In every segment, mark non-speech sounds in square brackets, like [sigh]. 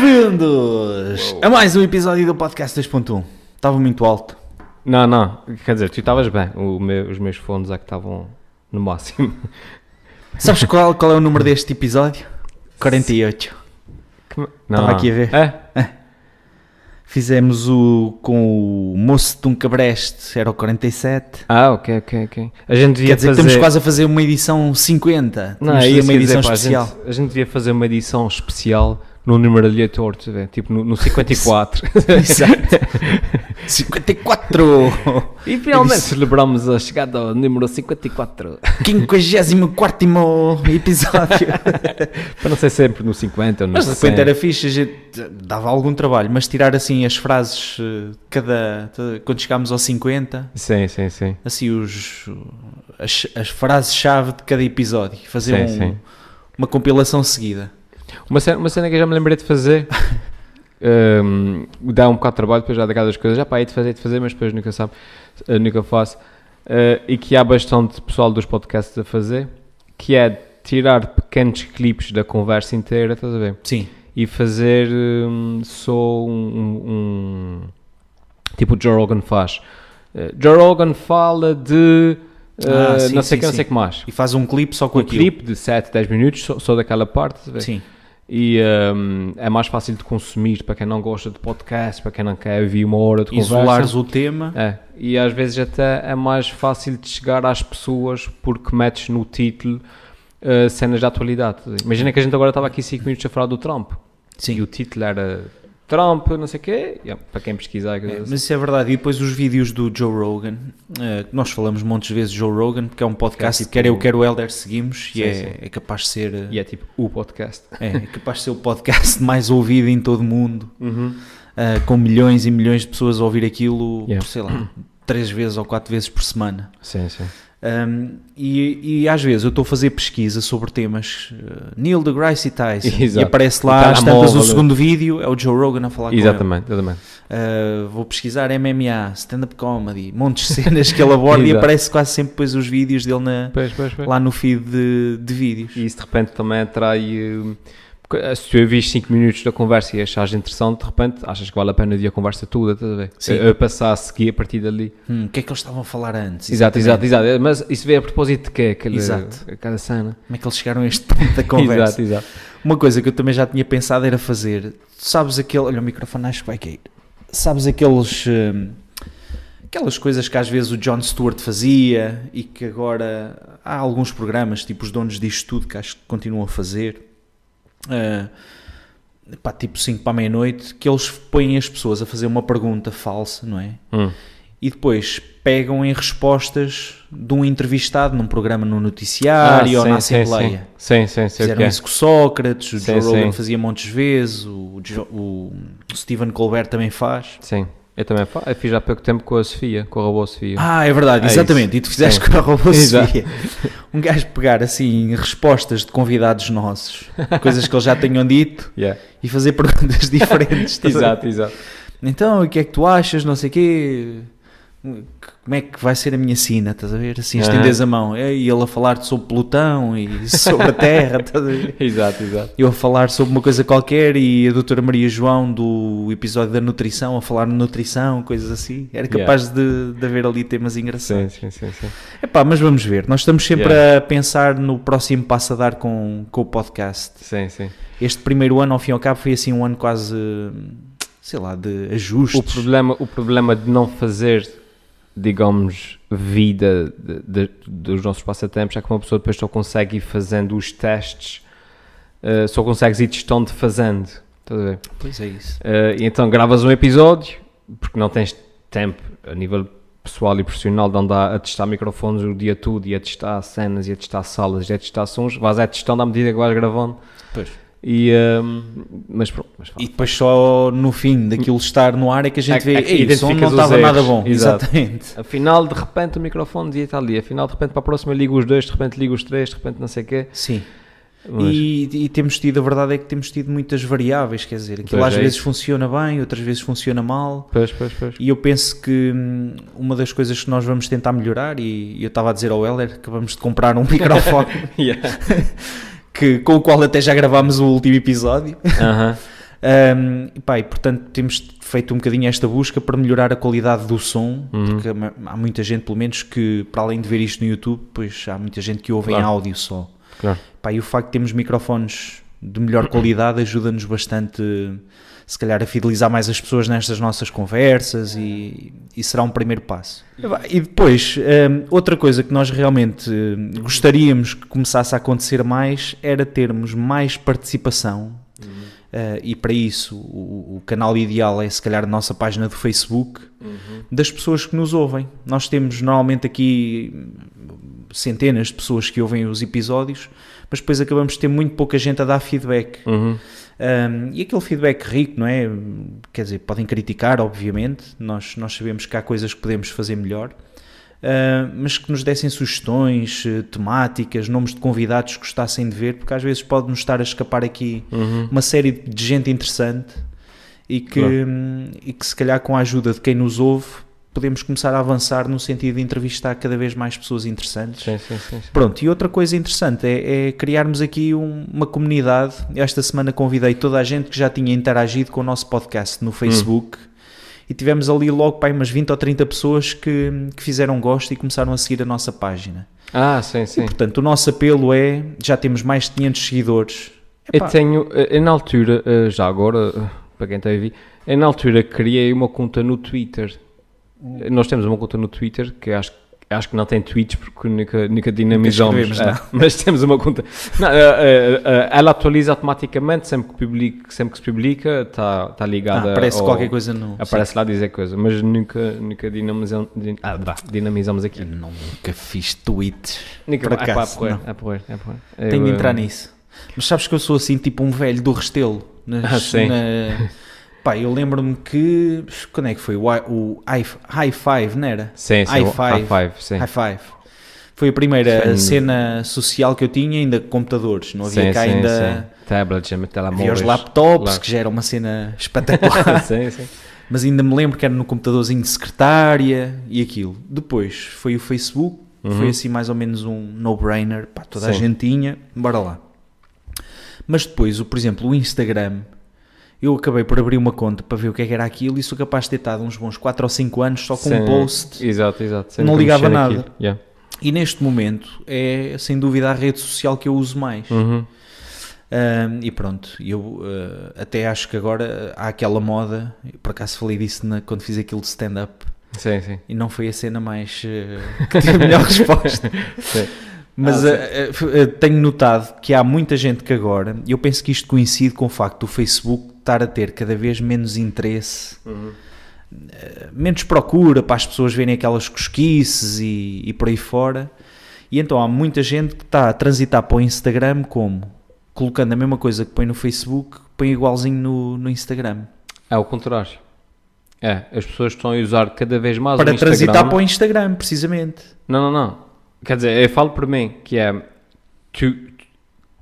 Bem-vindos a mais um episódio do podcast 2.1. Estava muito alto. Não, não, quer dizer, tu estavas bem, meu- os meus fones é que estavam no máximo. [laughs] Sabes qual, qual é o número deste episódio? 48. Que- Estava aqui a ver. É? Fizemos o com o moço de um cabreste, era o 47. Ah, ok, ok, ok. A gente devia Quer dizer fazer... que estamos quase a fazer uma edição 50. Não, é isso uma ia dizer, edição pá, a especial. gente, a gente devia fazer uma edição especial no número aleatório, tipo no, no 54. [laughs] Exato. [laughs] 54! e finalmente celebramos a chegada ao número 54. 54 episódio. [laughs] Para não ser sempre no 50 ou no Mas de 60. repente era fixe, a gente dava algum trabalho, mas tirar assim as frases, eh, cada, quando chegámos aos 50, Sim, sim, sim. assim os, as, as frases-chave de cada episódio, fazer Sim, um- sim. uma compilação seguida. Uma cena, uma cena que eu já me lembrei de fazer, [laughs] hum, dá um bocado de trabalho, depois já dá das coisas, já pá, é de fazer, é de fazer, mas depois nunca sabe, eh, nunca faço, Eh, e que há bastante pessoal dos podcasts a fazer, que é tirar pequenos clipes da conversa inteira, estás a ver? Sim. E fazer hum, só um, um- um- tipo o Joe Rogan faz. Eh, Joe Rogan fala de Ah, eh, sim, não sei sim, que, não sei que mais. E faz um clipe só com Um aquilo. clipe de 7, 10 minutos só, só daquela parte, estás a ver? Sim. E hum, é mais fácil de consumir para quem não gosta de podcast, para quem não quer ouvir uma hora de Isolares conversa. o tema. É, e às vezes até é mais fácil de chegar às pessoas porque metes no título uh, cenas de atualidade. Imagina que a gente agora estava aqui 5 minutos a falar do Trump. Sim. E o título era Trump, não sei o quê. Yeah, para quem pesquisar. É, mas isso é verdade. E depois os vídeos do Joe Rogan, que nós falamos montes de vezes Joe Rogan, porque é um podcast É que tipo- quer eu, quer o Helder, seguimos Sim, e é, sim. é capaz de ser. eh, E é tipo o podcast. É, é capaz de ser o podcast [laughs] mais ouvido em todo o mundo, Uhum. ah, com milhões e milhões de pessoas a ouvir aquilo, Yeah. por, sei lá, três vezes ou quatro vezes por semana. Sim, sim. Um, e, e às vezes eu estou a fazer pesquisa sobre temas uh, Neil deGrasse Tyson [laughs] e Exato. aparece O lá às tantas o segundo vídeo é o Joe Rogan a falar com Exatamente, exatamente. ele. Uh, vou pesquisar MMA, stand-up comedy, montes de cenas que ele aborda e aparece quase sempre depois os vídeos dele na, Pois, pois, pois. lá no feed de, de vídeos. E isso de repente também atrai. eh, Se tu ouvires 5 minutos da conversa e achares interessante, de repente achas que vale a pena ouvir a conversa toda, estás a ver? Sim. A, passar a seguir a partir dali. Hum, o que é que eles estavam a falar antes? Exato, exato, exato. Mas isso veio a propósito de quê? Aquele, Exato. Aquela cena. Como é que eles chegaram a este ponto da [laughs] conversa? Exato, exato. Uma coisa que eu também já tinha pensado era fazer. Tu sabes aquele. Olha, o microfone acho que vai cair. Sabes aqueles. hum, aquelas coisas que às vezes o Jon Stewart fazia e que agora há alguns programas, tipo os donos disto tudo, que acho que continuam a fazer. Ah, pá, tipo 5 para a meia-noite, que eles põem as pessoas a fazer uma pergunta falsa, não é? Hum. E depois pegam em respostas de um entrevistado num programa no noticiário ou sim, na Assembleia. Sim, sim, sim. Fizeram é. isso com o Sócrates, o Sim, Joe Rogan fazia montes vezes, o, Jo- o Stephen Colbert também faz. Sim. Eu também eu fiz há pouco tempo com a Sofia, com a robô Sofia. Ah, é verdade, É exatamente. isso. E tu fizeste com a Robô [laughs] Exato. Sofia. Um gajo pegar assim respostas de convidados nossos, coisas que eles já tenham dito, [laughs] Yeah. e fazer perguntas [laughs] diferentes. ver? Exato, exato. Então, o que é que tu achas? Não sei o quê. Como é que vai ser a minha sina? Estás a ver? Assim, Ah. estendes a mão. E ele a falar sobre Plutão e sobre a Terra. [laughs] Estás a ver? Exato, exato. eu a falar sobre uma coisa qualquer e a doutora Maria João do episódio da nutrição a falar de nutrição, coisas assim. Era capaz de, de haver ali temas Sim, engraçados. sim, sim, sim. Epá, mas vamos ver. Nós estamos sempre Yeah. a pensar no próximo passo a dar com, com o podcast. Sim, sim. Este primeiro ano, ao fim e ao cabo, foi assim um ano quase, sei lá, de ajustes. O problema, o problema de não fazer, digamos, vida de- de- dos nossos passatempos é que uma pessoa depois só consegue ir fazendo os testes, eh, só consegues ir testando fazendo. Estás a ver? Pois é isso. E então gravas um episódio, porque não tens tempo a nível pessoal e profissional de andar a testar microfones o dia todo e a testar cenas e a testar salas e a testar sons, vais a testando à medida que vais gravando. Pois. E, ehm, mas pronto, mas E depois só no fim daquilo estar no ar é que a gente vê, é que o som não estava nada erros." bom. Exato. Exatamente. Afinal, de repente o microfone dizia está ali, afinal, de repente para a próxima ligo os dois, de repente ligo os três, de repente não sei o quê. Sim. Mas- E, e temos tido, a verdade é que temos tido muitas variáveis, quer dizer, aquilo Pois às é vezes isso. funciona bem, outras vezes funciona mal. Pois, pois, pois. E eu penso que hum, uma das coisas que nós vamos tentar melhorar, e eu estava a dizer ao Heller que vamos de comprar um [laughs] microfone [laughs] Yeah. [laughs] que, com o qual até já gravámos o último episódio, Aham. [laughs] Um, pá, e, portanto temos feito um bocadinho esta busca para melhorar a qualidade do som, Uhum. porque há- muita gente, pelo menos, que para além de ver isto no YouTube, pois há muita gente que ouve em Claro. áudio só. Claro. Pá, e o facto de termos microfones de melhor [clears throat] qualidade ajuda-nos bastante, se calhar, a fidelizar mais as pessoas nestas nossas conversas e, e será um primeiro passo. E depois, hum, outra coisa que nós realmente hum, gostaríamos que começasse a acontecer mais era termos mais participação. Uh, e para isso, o, o canal ideal é se calhar a nossa página do Facebook das pessoas que nos ouvem. Nós temos normalmente aqui hum, centenas de pessoas que ouvem os episódios, mas depois acabamos de ter muito pouca gente a dar feedback. Uhum. Um, e aquele feedback rico, não é? Quer dizer, podem criticar, obviamente, nós, nós sabemos que há coisas que podemos fazer melhor, uh, mas que nos dessem sugestões, eh, temáticas, nomes de convidados que gostassem de ver, porque às vezes pode-nos estar a escapar aqui Uhum. uma série de gente interessante e que, Claro. hum, e que se calhar com a ajuda de quem nos ouve podemos começar a avançar no sentido de entrevistar cada vez mais pessoas interessantes. Sim, sim, sim. Pronto, e outra coisa interessante é, é criarmos aqui um- uma comunidade. Esta semana convidei toda a gente que já tinha interagido com o nosso podcast no Facebook e tivemos ali logo pá, umas 20 ou 30 pessoas que, que fizeram gosto e começaram a seguir a nossa página. Ah, sim, sim. Portanto, o nosso apelo é: já temos mais de 500 seguidores. Eu Epá, tenho, eh, eu na altura, eh, já agora, eh, para quem está a ouvir, eu na altura criei uma conta no Twitter. Nós temos uma conta no Twitter que acho, acho que não tem tweets porque nunca, nunca dinamizamos. [laughs] mas temos uma conta. Não, eh, eh, eh, ela atualiza automaticamente sempre que, publica, sempre que se publica, está tá ligada. ah, aparece ao- qualquer coisa no. Aparece lá dizer coisa, mas nunca, nunca dinamizamos, din- ah, vá, dinamizamos aqui. Eu nunca fiz tweets. Nunca, por é acaso, é porrer, é porrer. Tenho de entrar nisso. Mas sabes que eu sou assim, tipo um velho do Restelo. Nas- [laughs] Ah, sim. na- Pá, eu lembro-me que. Quando é que foi? O, i- o i- High Five, não era? Sim, sim, High five. High Five. High Five. Foi a primeira Sim. cena social que eu tinha, ainda com computadores. Não havia sim, cá sim, ainda. sim. Tablets, Havia telemóveis. os laptops, lá. que já era uma cena espetacular. [laughs] sim, sim. Mas ainda me lembro que era no computadorzinho de secretária e aquilo. Depois foi o Facebook, Uhum. foi assim mais ou menos um no-brainer, pá, toda a gente tinha, bora lá. Mas depois, o, por exemplo, o Instagram, eu acabei por abrir uma conta para ver o que é que era aquilo e sou capaz de ter estado uns bons 4 ou 5 anos só com Sim, um post. Exato, exato. sem Não ligava nada. Yeah. E neste momento é sem dúvida a rede social que eu uso mais. Uhum. Ahm, e pronto, eu ah, até acho que agora há aquela moda, por acaso falei disso na- quando fiz aquilo de stand-up, Sim, sim. e não foi a cena mais eh, que tive a melhor [laughs] resposta. Sim. Mas Ah, eh, f- eh, tenho notado que há muita gente que agora, e eu penso que isto coincide com o facto do Facebook estar a ter cada vez menos interesse, Uhum. eh, menos procura para as pessoas verem aquelas cosquices e, e por aí fora. E então há muita gente que está a transitar para o Instagram como? Colocando a mesma coisa que põe no Facebook, põe igualzinho no, no Instagram. É o contrário. É, as pessoas estão a usar cada vez mais para o Instagram. transitar para o Instagram, precisamente. Não, não, não. Quer dizer, eu falo por mim, que é... Tu,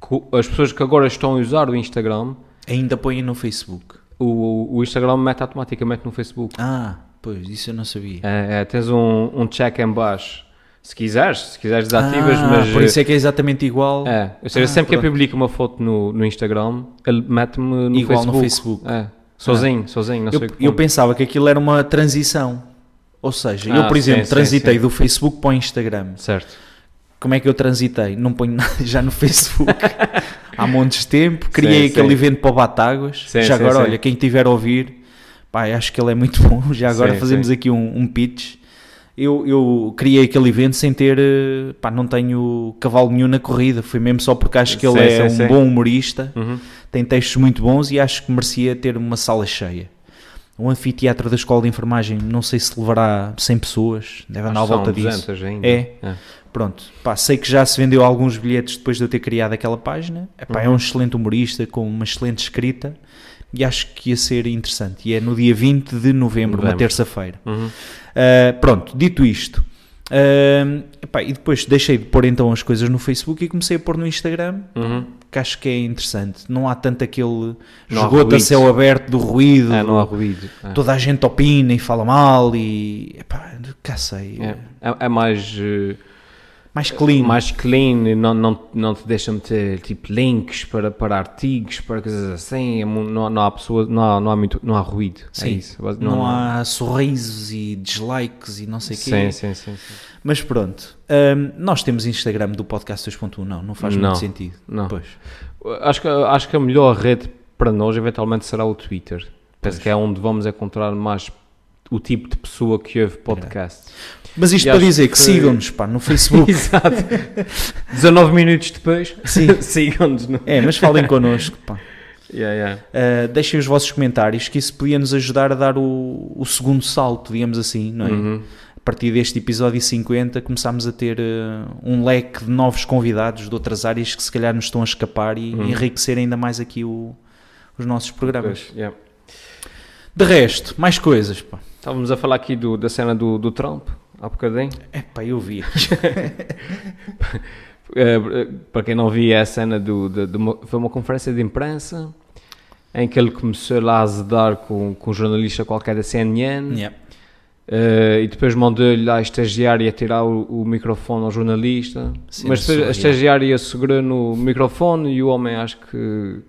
co- as pessoas que agora estão a usar o Instagram, Ainda põem no Facebook. o, o Instagram mete automaticamente no Facebook. Ah, pois, isso eu não sabia. É, é, tens um, um check em baixo. Se quiseres, se quiseres desativas, Ah, mas... por isso é que é exatamente igual. É, ou seja, Ah, sempre que eu pronto. publico uma foto no, no Instagram, ele mete-me no Igual Facebook. no Facebook. É, sozinho, sozinho, não eu, sei eu como. pensava que aquilo era uma transição. Ou seja, Ah, eu, por sim, exemplo, sim, transitei sim. do Facebook para o Instagram. Certo. Como é que eu transitei? Não ponho nada [laughs] já no Facebook há montes de tempo. Criei Sim, aquele sim. evento para o Batáguas. Sim, já sim, agora, sim. olha, quem tiver a ouvir, pá, acho que ele é muito [laughs] bom. Já agora Sim, fazemos sim. aqui um, um pitch. Eu, eu criei aquele evento sem ter, eh, pá, não tenho cavalo nenhum na corrida. Foi mesmo só porque acho que ele Sim, é sim, um sim. bom humorista. Uhum. tem textos muito bons e acho que merecia ter uma sala cheia. Um anfiteatro da Escola de Enfermagem, não sei se levará 100 pessoas, deve andar à volta disso. 200 ainda. É. Pronto, pá, sei que já se vendeu alguns bilhetes depois de eu ter criado aquela página. Epá, Uhum. É um excelente humorista com uma excelente escrita e acho que ia ser interessante. E é no dia 20 de novembro, uma Novembro. terça-feira. Uhum. Uh, pronto, dito isto, uh, epá, e depois deixei de pôr então as coisas no Facebook e comecei a pôr no Instagram Uhum. que acho que é interessante. Não há tanto aquele Não esgoto a céu aberto do ruído. É, não há ruído. É. Toda a gente opina e fala mal e. Epá, cá sei. É, é, é mais. eh, Mais clean. mais clean, não, não, não te deixa meter tipo links para, para artigos, para coisas assim, é não, não há pessoa, não há, não há muito, não há ruído. É Sim. isso. Não, há sorrisos e dislikes e não sei o quê. Sim, sim, sim, sim. Mas pronto, hum, nós temos Instagram do podcast 2.1, não, não faz Não. muito sentido. Não. Pois. Acho que, acho que a melhor rede para nós eventualmente será o Twitter. Penso que é onde vamos encontrar mais o tipo de pessoa que ouve podcast. Mas isto E para dizer que que sigam-nos pá, no Facebook. [laughs] Exato. 19 minutos depois, Sim. [laughs] sigam-nos. no- é, mas falem connosco. Pá. Yeah, yeah. Uh, deixem os vossos comentários, que isso podia nos ajudar a dar o, o segundo salto, digamos assim, não é? Uhum. A partir deste episódio 50 começámos a ter uh, um leque de novos convidados de outras áreas que se calhar nos estão a escapar e Uhum. enriquecer ainda mais aqui o- os nossos programas. Pois, yeah. De resto, mais coisas, pá. Estávamos a falar aqui do- da cena do, do Trump, há bocadinho. É pá, eu vi. Eh, [laughs] para quem não via a cena do, de, de uma, foi uma conferência de imprensa em que ele começou lá a azedar com, com um jornalista qualquer da CNN Yeah. eh, e depois mandou-lhe lá a estagiária tirar o, o microfone ao jornalista Sim, mas depois a estagiária segurou no microfone e o homem acho que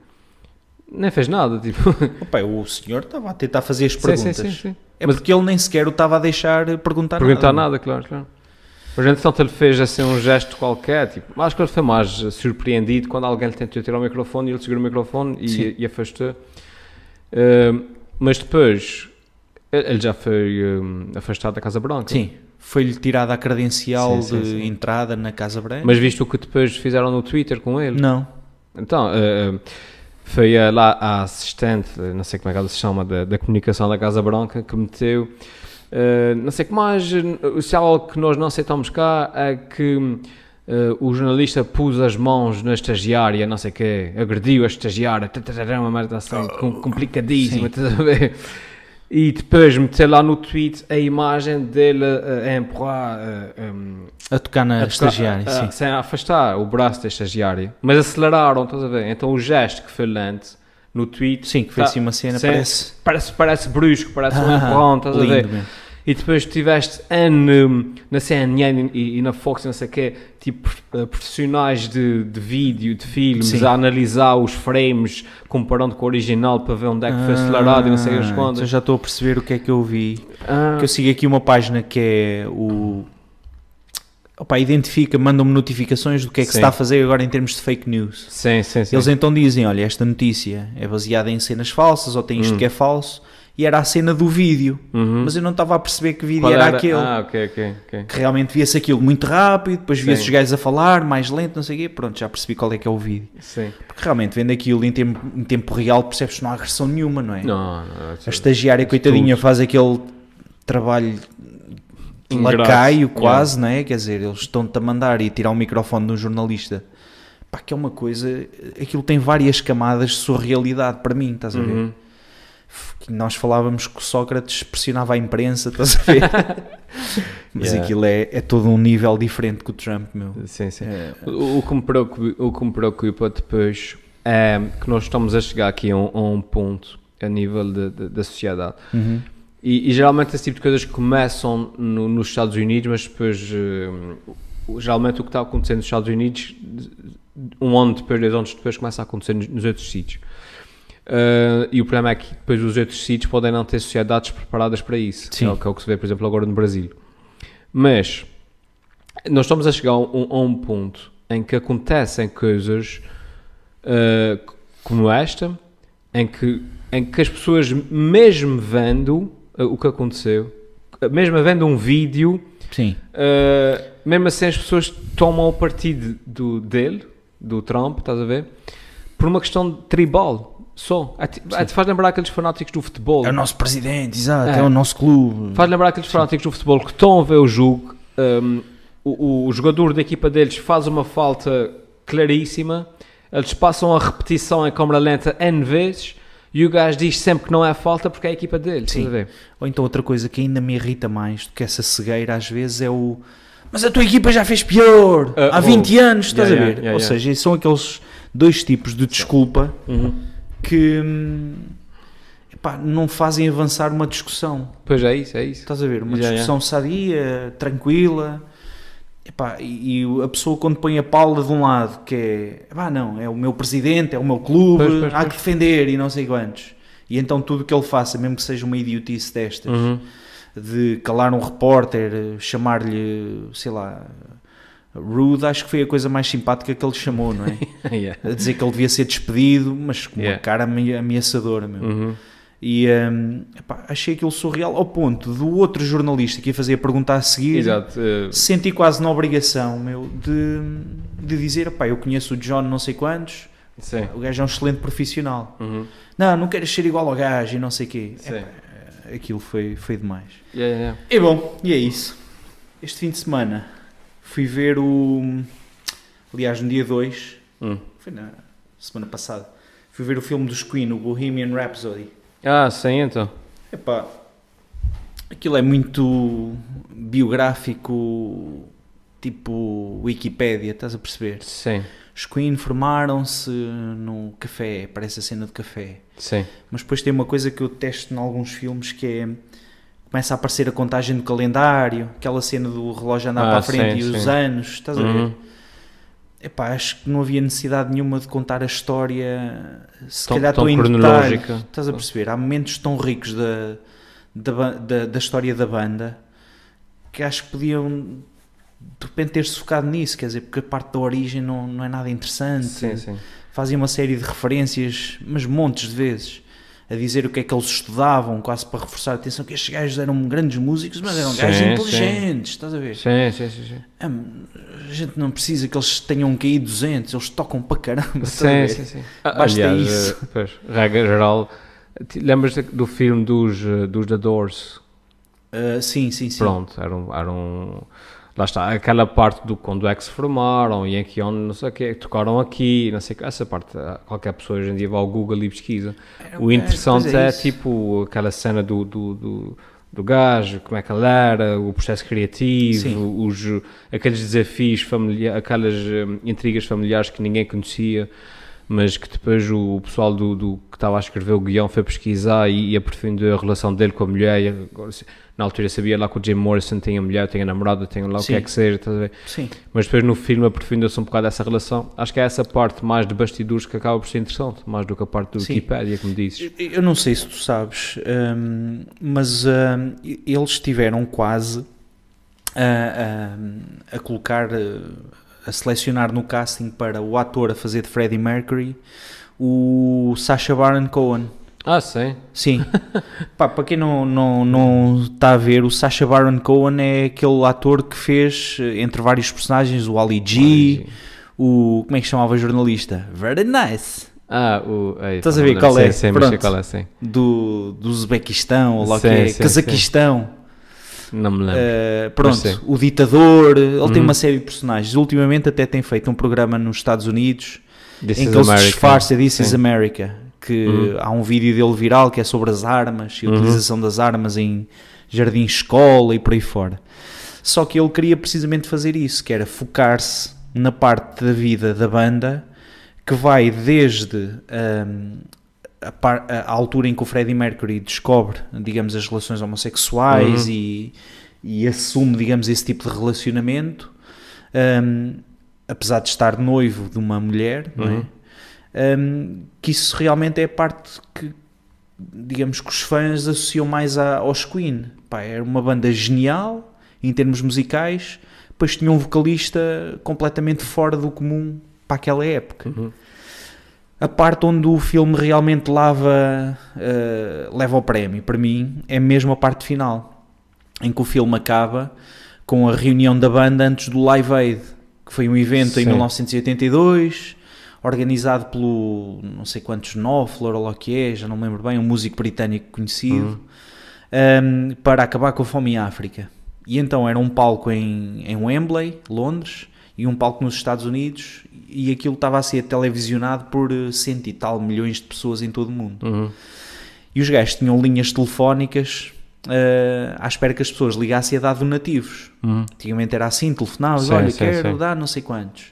nem fez nada tipo Opa, o senhor estava a tentar fazer as perguntas. sim, sim, sim. É Mas- porque ele nem sequer o estava a deixar perguntar, perguntar nada. nada, claro, claro. Mas entretanto ele fez assim um gesto qualquer, tipo, acho que ele foi mais surpreendido quando alguém lhe tentou tirar o microfone e ele segurou o microfone e, e afastou. Eh, mas depois ele já foi eh, afastado da Casa Branca. Sim, foi-lhe tirada a credencial Sim, sim, de sim. entrada na Casa Branca. Mas visto o que depois fizeram no Twitter com ele, Não. então eh, eh, foi lá a assistente, não sei como é que ela se chama, da, da comunicação da Casa Branca, que meteu, eh, não sei o que mais, eh, se há algo que nós não aceitamos cá é que eh, o jornalista pôs as mãos na estagiária, não sei o quê, agrediu a estagiária, uma merda assim, com- complicadíssima, Sim. estás a ver? E depois meter lá no tweet a imagem dele eh, a empurrar eh, um, A tocar na a tocar- estagiária, a- a- sim. sem afastar o braço da estagiária. Mas aceleraram, estás a ver? Então o gesto que foi lento no tweet. Sim, que foi tá- assim uma cena, sim, parece... Parece, parece brusco, parece um Ah, empurrão, estás a ver? mesmo. E depois tiveste N, hum, na CNN e, e na Fox, não sei o quê, tipo eh, profissionais de, de vídeo, de filmes, Sim. a analisar os frames, comparando com o original para ver onde é que foi acelerado e não sei as Ah, quantas. então já estou a perceber o que é que eu vi. Ah, Que eu sigo aqui uma página que é o... Opa, identifica, manda-me notificações do que é que se Sim. está a fazer agora em termos de fake news. sim, sim, sim. Eles então dizem, olha, esta notícia é baseada em cenas falsas ou tem isto Hum. que é falso. E era a cena do vídeo. Uhum. Mas eu não estava a perceber que vídeo Qual era, aquele. Ah, ok, ok, ok. Que realmente via-se aquilo muito rápido, depois via-se os gajos a falar, mais lento, não sei o quê. Pronto, já percebi qual é que é o vídeo. Sim. Porque realmente vendo aquilo em tempo, em tempo real percebes que não há agressão nenhuma, não é? Não, não. A estagiária, coitadinha, faz aquele trabalho Ingrato. lacaio quase, não é? Quer dizer, eles estão-te a mandar e tirar o microfone de um jornalista. Pá, que é uma coisa... Aquilo tem várias camadas de surrealidade para mim, estás a ver? Uhum. Que nós falávamos que o Sócrates pressionava a imprensa, estás a ver? [laughs] Mas Yeah. aquilo é, é todo um nível diferente que o Trump, meu. Sim, sim. É, O, o que me preocupa, o que me preocupa depois é que nós estamos a chegar aqui a um, a um ponto a nível de- de- da sociedade. uhum. E, e geralmente esse tipo de coisas começam no- nos Estados Unidos, mas depois, eh, geralmente o que está acontecendo nos Estados Unidos, um ano depois, dois anos depois, começa a acontecer nos, nos outros sítios. Eh, e o problema é que depois os outros sítios podem não ter sociedades preparadas para isso, Sim. que é o que é o que se vê, por exemplo, agora no Brasil. Mas nós estamos a chegar a um, a um ponto em que acontecem coisas eh, como esta, em que, em que as pessoas, mesmo vendo eh, o que aconteceu, mesmo vendo um vídeo, Sim, mesmo assim as pessoas tomam o partido do, dele, do Trump, estás a ver? Por uma questão tribal, é, te faz lembrar aqueles fanáticos do futebol. é o nosso presidente, exato, é, É. o nosso clube. Faz lembrar aqueles fanáticos do futebol que estão a ver o jogo, um, o, o jogador da equipa deles faz uma falta claríssima, eles passam a repetição em câmera lenta N vezes e o gajo diz sempre que não é falta porque é a equipa deles. Sim. Ou então outra coisa que ainda me irrita mais do que essa cegueira às vezes é o mas a tua equipa já fez pior Ah, há 20 anos, estás yeah, a ver? yeah, yeah, Ou seja, são aqueles dois tipos de desculpa que hum, epá, não fazem avançar uma discussão. Pois é isso, é isso. Estás a ver? Uma Yeah, discussão sadia, tranquila. epá, e, e a pessoa quando põe a Paula de um lado, que é, epá, não, é o meu presidente, é o meu clube, Pois, pois, há pois. que defender e não sei quantos. E então tudo o que ele faça, mesmo que seja uma idiotice destas, Uhum. de calar um repórter, chamar-lhe, sei lá, rude, acho que foi a coisa mais simpática que ele chamou, não é? [laughs] Yeah. a dizer que ele devia ser despedido, mas com uma Yeah. cara ame- ameaçadora mesmo. Uhum. E hum, epá, achei aquilo surreal ao ponto do outro jornalista que ia fazer a pergunta a seguir Exato. eh, senti quase na obrigação meu, de, de dizer: epá, eu conheço o John não sei quantos, sim. o gajo é um excelente profissional. Uhum. Não, não queres ser igual ao gajo e não sei o quê. Epá, aquilo foi, foi demais. Yeah, yeah. E bom, e é isso. Este fim de semana fui ver o. Aliás, no dia 2, Hum. foi na semana passada, fui ver o filme dos Queen, o Bohemian Rhapsody. Ah, sim, então. Epá, aquilo é muito biográfico, tipo Wikipédia, estás a perceber? Sim, Os Queen formaram-se no café, parece a cena de café. sim. Mas depois tem uma coisa que eu testo em alguns filmes que é começa a aparecer a contagem do calendário, aquela cena do relógio andar Ah, para a frente sim, e os sim. anos, estás a ver? Uhum. Epá, acho que não havia necessidade nenhuma de contar a história, se Tão- calhar tão estou cronológica. detalhe, estás a perceber? Há momentos tão ricos da, da, da, da história da banda que acho que podiam de repente ter-se focado nisso, quer dizer, porque a parte da origem não, não é nada interessante. Sim, sim. Fazem uma série de referências, mas montes de vezes, a dizer o que é que eles estudavam, quase para reforçar a atenção que estes gajos eram grandes músicos, mas eram Sim, gajos sim. inteligentes, estás a ver? Sim, sim, sim. sim. Ah, A gente não precisa que eles tenham caído 200, eles tocam para caramba. estás a Sim, ver? sim, sim. Basta aliás, isso. eh, Pois, regra geral. Lembras do filme dos, eh, dos The Doors? Ah, sim, sim, sim. Pronto, era um, era um- Lá está, aquela parte do quando é que se formaram e em que onde, não sei o que, tocaram aqui, não sei o que. Essa parte, ah, qualquer pessoa hoje em dia vai ao Google e pesquisa. O É, interessante pois é, isso. tipo aquela cena do, do, do, do gajo, como é que ele era, o processo criativo, Sim. os, aqueles desafios familiares, aquelas hum, intrigas familiares que ninguém conhecia, mas que depois o pessoal do, do que estava a escrever o guião foi pesquisar e, e aprofundou a relação dele com a mulher. E agora, na altura sabia lá que o Jim Morrison tinha mulher, tinha namorada, tinha lá o que Sim. é que seja, estás a ver? Sim. Mas depois no filme aprofunda-se um bocado essa relação. Acho que é essa parte mais de bastidores que acaba por ser interessante, mais do que a parte do Sim. Wikipedia, como dizes. Eu- não sei se tu sabes, hum, mas hum, eles estiveram quase a, a- a colocar, eh, a selecionar no casting para o ator a fazer de Freddie Mercury o Sacha Baron Cohen. Ah, sim. Sim. [laughs] Pá, para quem não, não, não está a ver, o Sacha Baron Cohen é aquele ator que fez, eh, entre vários personagens, o Ali G, o. Como é que chamava o jornalista? Very nice. Ah, o. ei, Estás a ver qual é? Sim, sim, Pronto. qual é, sim. Do, do Uzbequistão, ou lá o que Sim, é, sim, Cazaquistão. Não me lembro. Uh, pronto, o ditador, ele tem Uhum. uma série de personagens. Ultimamente até tem feito um programa nos Estados Unidos This em is que ele se disfarça This is Sim. America. Que Uhum. há um vídeo dele viral que é sobre as armas e a Uhum. utilização das armas em jardim escola e por aí fora. Só que ele queria precisamente fazer isso, que era focar-se na parte da vida da banda que vai desde hum, a, par- a altura em que o Freddie Mercury descobre, digamos, as relações homossexuais Uhum. e, e assume, digamos, esse tipo de relacionamento, hum, apesar de estar noivo de uma mulher, é? Uhum. Um, que isso realmente é a parte que, digamos, que os fãs associam mais a- aos Queen. Pá, era uma banda genial em termos musicais, depois tinha um vocalista completamente fora do comum para aquela época. Uhum. A parte onde o filme realmente lava, eh, leva ao prémio, para mim, é mesmo a parte final, em que o filme acaba com a reunião da banda antes do Live Aid, que foi um evento em Sim. 1982, organizado pelo não sei quantos Knopfler ou lá o que é, já não me lembro bem, um músico britânico conhecido, um, para acabar com a fome em África. E então era um palco em, em Wembley, Londres, e um palco nos Estados Unidos, e aquilo estava a ser televisionado por eh, cento e tal milhões de pessoas em todo o mundo. Uhum. E os gajos tinham linhas telefónicas eh, à espera que as pessoas ligassem a dar donativos. Uhum. Antigamente era assim, telefonavas, Sim, olha, sim, quero sim. dar não sei quantos.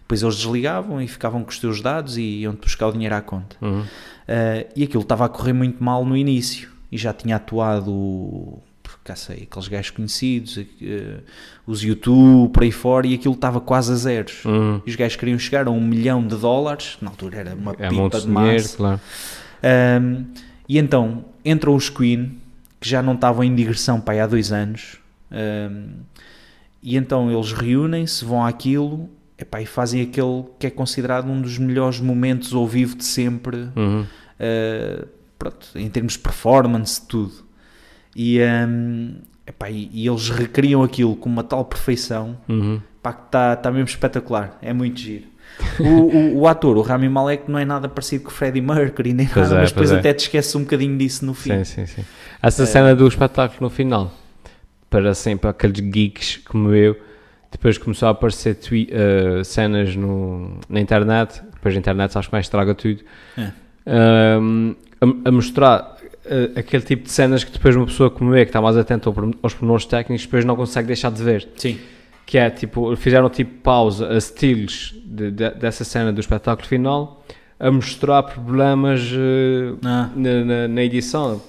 Depois eles desligavam e ficavam com os teus dados e iam-te buscar o dinheiro à conta. Uhum. Uh, e aquilo estava a correr muito mal no início e já tinha atuado cá sei, aqueles gajos conhecidos, eh, os YouTube, por aí fora, e aquilo estava quase a zeros. Uhum. E os gajos queriam chegar a um milhão de dólares, na altura era uma É pipa monte de massa. claro. Um, e então entram os Queen, que já não estavam em digressão para aí há dois anos, um, e então eles reúnem-se, vão àquilo epá, e fazem aquele que é considerado um dos melhores momentos ao vivo de sempre, Uhum. uh, pronto, em termos de performance, tudo. E, um, epá, e, e eles recriam aquilo com uma tal perfeição Uhum. pá, que está tá mesmo espetacular, é muito giro. O, o, o ator, o Rami Malek, não é nada parecido com o Freddie Mercury, nem Pois nada, é, mas depois pois é. até te esqueces um bocadinho disso no fim. Sim, sim, sim. Essa É. cena do espetáculo no final, para para aqueles geeks como eu, depois começou a aparecer twi- eh, cenas no, na internet, depois a internet sabes que mais estraga tudo, É. Ahm, a, a mostrar eh, aquele tipo de cenas que depois uma pessoa como eu, que está mais atenta aos pormenores técnicos, depois não consegue deixar de ver. Sim. Que é tipo, fizeram tipo pausa a estilos de- de- dessa cena do espetáculo final a mostrar problemas eh, Ah, na, na- na edição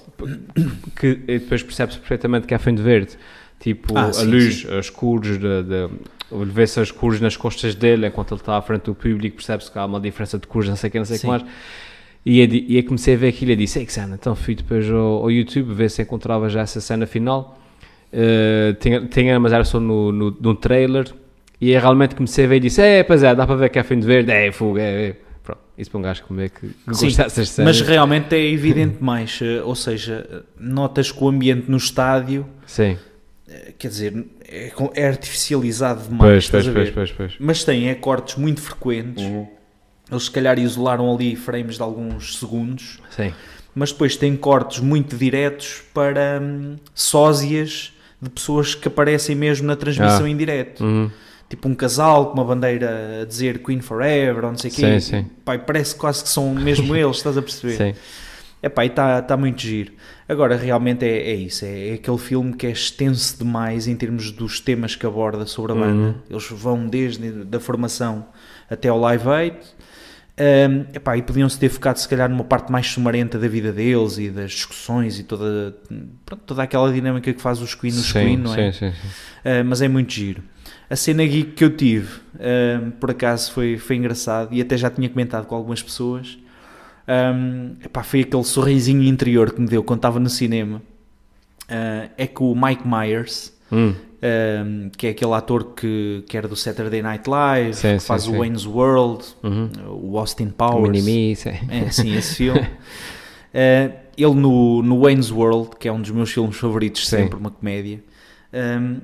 que depois percebe-se perfeitamente que é fim de verde. Tipo, Ah, a sim, luz, as cores, de, de, vê-se as cores nas costas dele enquanto ele está à frente do público, percebe-se que há uma diferença de cores, não sei o que, não sei o que Sim. mais. E eu, e eu comecei a ver aquilo e disse: cena, então fui depois ao, ao YouTube ver se encontrava já essa cena final. Eh, tinha, tinha, mas era só no, no, no trailer. E eu realmente comecei a ver e disse: É, pois é, dá para ver que é fim de verde, é fogo, é. é. Pronto, isso para um gajo como é que, que Sim, gosta dessas cenas. mas realmente é evidente mais, eh, ou seja, notas que o ambiente no estádio, Sim, eh, quer dizer, é, é artificializado demais, pois, pois, pois, pois, pois. mas tem é, cortes muito frequentes. Eles se calhar isolaram ali frames de alguns segundos, Sim. mas depois tem cortes muito diretos para hum, sósias de pessoas que aparecem mesmo na transmissão Ah. em direto. Uhum. Tipo um casal com uma bandeira a dizer Queen Forever ou não sei o quê. Sim, sim. Pai, parece quase que são mesmo [laughs] eles, estás a perceber? Sim. Epá, e está tá muito giro. Agora, realmente é, é isso, é, é aquele filme que é extenso demais em termos dos temas que aborda sobre a Uhum. banda. Eles vão desde da formação até ao Live Aid. Um, epá, e podiam-se ter focado se calhar numa parte mais sumarenta da vida deles e das discussões e toda, pronto, toda aquela dinâmica que faz os Queen nos sim, Queen, não é? sim, sim, sim. Uh, mas é muito giro. A cena geek que eu tive, um, por acaso, foi, foi engraçado e até já tinha comentado com algumas pessoas. Um, epá, foi aquele sorrisinho interior que me deu quando estava no cinema. Uh, é que o Mike Myers, Hum, um, que é aquele ator que, que era do Saturday Night Live, Sim, que sim, faz sim. o Wayne's World, uhum. o Austin Powers. Mini-me, sim. É, sim, esse filme. [laughs] Eh, ele no, no Wayne's World, que é um dos meus filmes favoritos, sempre uma comédia. ehm,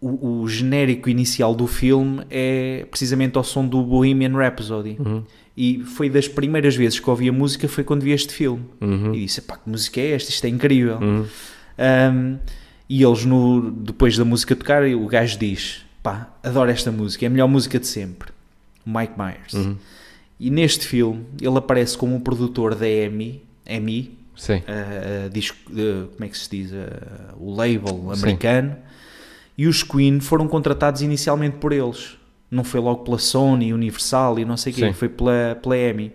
o, o genérico inicial do filme é precisamente ao som do Bohemian Rhapsody. Uhum. E foi das primeiras vezes que ouvi a música foi quando vi este filme. Uhum. E disse, pá, que música é esta? Isto é incrível. Uhum. Um, e eles, no, depois da música tocar, o gajo diz: pá, adoro esta música, é a melhor música de sempre. Mike Myers. Uhum. E neste filme, ele aparece como o produtor da EMI, EMI Sim. a disco, como é que se diz? O label Sim. americano. E os Queen foram contratados inicialmente por eles. Não foi logo pela Sony, Universal e não sei o quê, Sim. foi pela, pela EMI.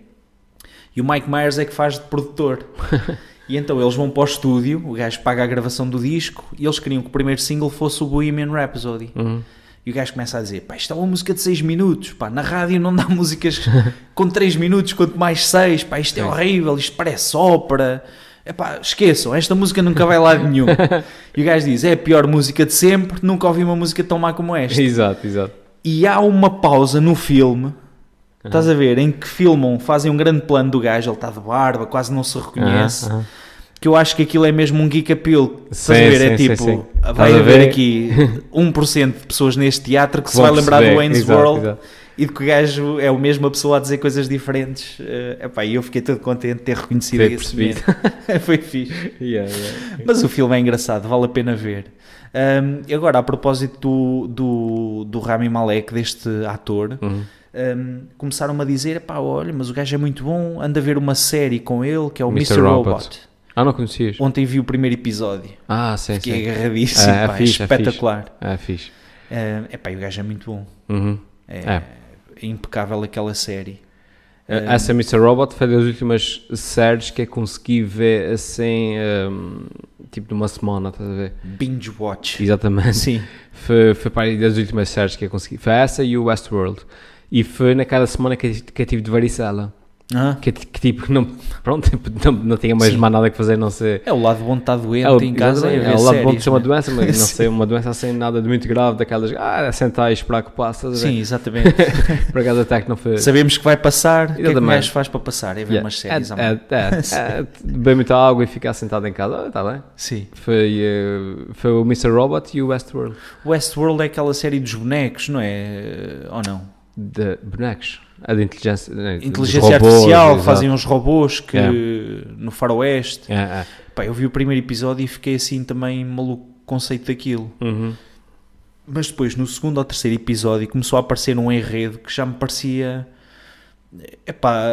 E o Mike Myers é que faz de produtor. [laughs] e então eles vão para o estúdio, o gajo paga a gravação do disco e eles queriam que o primeiro single fosse o Bohemian Rhapsody. Uhum. E o gajo começa a dizer: pá, isto é uma música de 6 minutos, pá, na rádio não dá [laughs] músicas com 3 minutos, quanto mais 6, pá, isto é horrível, isto parece ópera. É pá, esqueçam, esta música nunca vai lá de [laughs] nenhum. e o gajo diz: é a pior música de sempre, nunca ouvi uma música tão má como esta. Exato, exato. E há uma pausa no filme, estás a ver, em que filmam, fazem um grande plano do gajo, ele está de barba, quase não se reconhece. Aham. Que eu acho que aquilo é mesmo um geek appeal. Estás a Sim, ver? é sim, tipo, sim, sim. vai a haver ver? aqui [laughs] 1% de pessoas neste teatro que se Vão vai lembrar do Wayne's Exato, World exato. e de que o gajo é a mesma pessoa a dizer coisas diferentes. Epá, e eu fiquei todo contente de ter reconhecido percebido. momento. [laughs] Foi fixe. Yeah, yeah. Mas o filme é engraçado, vale a pena ver. Um, e agora, a propósito do, do, do Rami Malek, deste ator, Uhum. Um, começaram-me a dizer: pá, olha, mas o gajo é muito bom, anda a ver uma série com ele que é o Mr. Robot. Robot. Ah, não conhecias? Ontem vi o primeiro episódio, Ah, sim, que é sim. agarradíssimo, É, é pá, é fixe, é espetacular. Ah, fixe. É epá, e o gajo é muito bom, Uhum. é, É. impecável aquela série. Eh, Um, Essa Mr. Robot foi das últimas séries que eu consegui ver assim, um, tipo de uma semana, estás a ver? Binge watch. Exatamente. Sim. Foi, foi para das últimas séries que eu consegui. Foi essa e o Westworld. E foi naquela semana que, que eu tive de varicela. Ah, Que, que tipo, não, [laughs] pronto, não, não tinha mais Sim. mais nada que fazer, não sei. é o lado bom de estar doente o- em casa. É, é ver o lado bom de ser uma né? doença, mas não [laughs] sei, uma doença assim nada de muito grave, daquelas, ah, é sentar e esperar que passe? Sim, exatamente. [laughs] Por acaso até que não foi. Sabemos que vai passar. O que é que gajo faz para passar? É ver Yeah. umas séries. é, é, é, é, beber muita água e ficar sentado em casa, está bem. Sim. Foi, eh, foi o Mr. Robot e o Westworld. Westworld é aquela série dos bonecos, não é? Ou não? De bonecos. A de inteligência. né, Inteligência robôs, artificial, exato. fazem uns robôs que É. no faroeste. É, é. Pá, eu vi o primeiro episódio e fiquei assim também maluco conceito daquilo. Uhum. Mas depois, no segundo ou terceiro episódio, começou a aparecer um enredo que já me parecia. Epá,